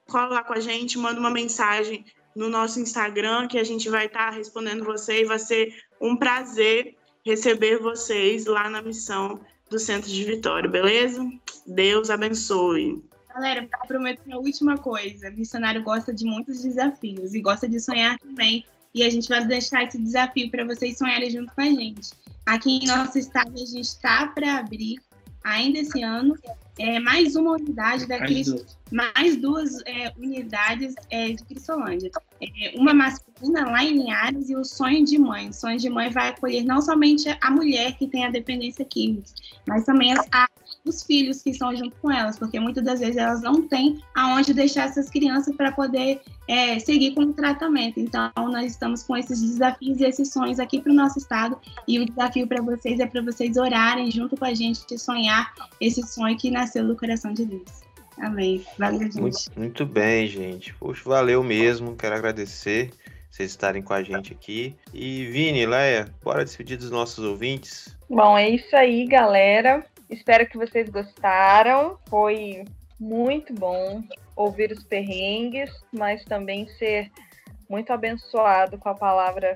cola lá com a gente, manda uma mensagem no nosso Instagram que a gente vai estar tá respondendo você e vai ser um prazer receber vocês lá na missão do Centro de Vitória, beleza? Deus abençoe. Galera, prometo uma última coisa. Missionário gosta de muitos desafios e gosta de sonhar também. E a gente vai deixar esse desafio para vocês sonharem junto com a gente. Aqui em nosso estado, a gente está para abrir, ainda esse ano, é, mais uma unidade da Cristo, mais duas é, unidades é, de Cristolândia. É, uma masculina lá em Linhares e o Sonho de Mãe. O Sonho de Mãe vai acolher não somente a mulher que tem a dependência química, mas também a, os filhos que estão junto com elas, porque muitas das vezes elas não têm aonde deixar essas crianças para poder é, seguir com o tratamento. Então, nós estamos com esses desafios e esses sonhos aqui para o nosso estado, e o desafio para vocês é para vocês orarem junto com a gente e sonhar esse sonho que nasceu do coração de Deus. Amém. Valeu, gente. Muito, muito bem, gente. Poxa, valeu mesmo. Quero agradecer vocês estarem com a gente aqui. E Vini, Leia, bora despedir dos nossos ouvintes. Bom, é isso aí, galera. Espero que vocês gostaram. Foi muito bom ouvir os perrengues, mas também ser muito abençoado com a palavra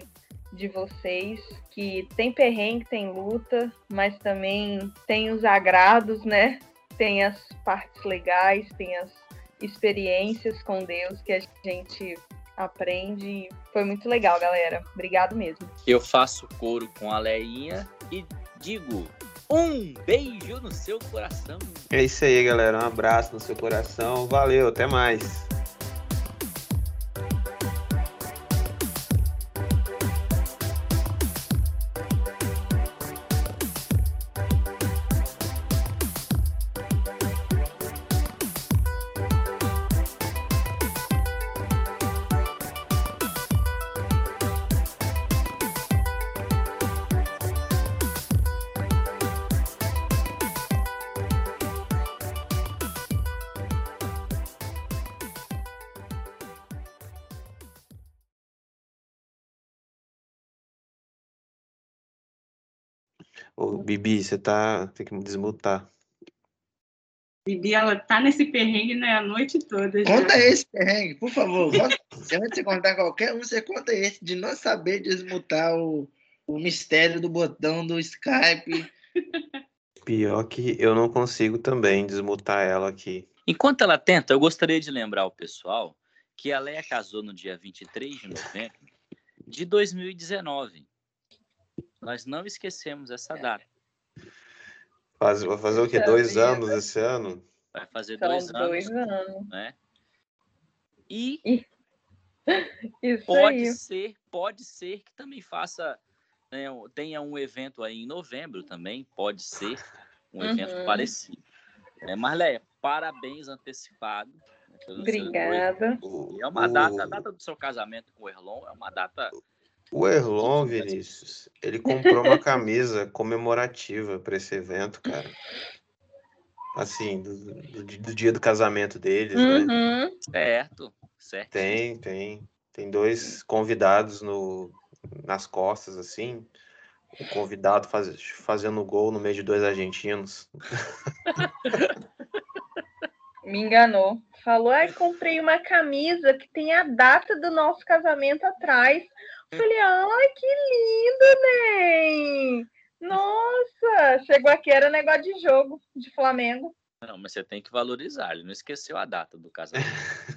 de vocês, que tem perrengue, tem luta, mas também tem os agrados, né? tem as partes legais, tem as experiências com Deus que a gente aprende. Foi muito legal, galera. Obrigado mesmo. Eu faço coro com a Leinha e digo um beijo no seu coração. É isso aí, galera. Um abraço no seu coração. Valeu, até mais. Ô, Bibi, você tá. Tem que me desmutar. Bibi, ela tá nesse perrengue né, a noite toda. Já. Conta esse perrengue, por favor. Se antes de contar qualquer um, você conta esse de não saber desmutar o, o mistério do botão do Skype. Pior que eu não consigo também desmutar ela aqui. Enquanto ela tenta, eu gostaria de lembrar o pessoal que a Leia casou no dia 23 de novembro de 2019. Nós não esquecemos essa data. Faz, vai fazer o quê? Dois anos esse ano? Vai fazer São dois anos, dois anos. né? E [LAUGHS] Isso pode aí. ser, pode ser que também faça, né, tenha um evento aí em novembro também, pode ser um evento Uhum. parecido. É, Marleia, parabéns antecipado. né, Obrigada. E é uma data, a data do seu casamento com o Erlon é uma data. O Erlon, Vinícius, ele comprou uma camisa comemorativa para esse evento, cara. Assim, do, do- do dia do casamento deles, né? Uhum. Certo, certo. Tem, tem. Tem dois convidados no, nas costas, assim. O convidado faz, fazendo gol no meio de dois argentinos. [LAUGHS] Me enganou. Falou, ai, comprei uma camisa que tem a data do nosso casamento atrás. Falei, ai, que lindo, Ney! Nossa! Chegou aqui, era negócio de jogo de Flamengo. Não, mas você tem que valorizar. Ele não esqueceu a data do casamento. [LAUGHS]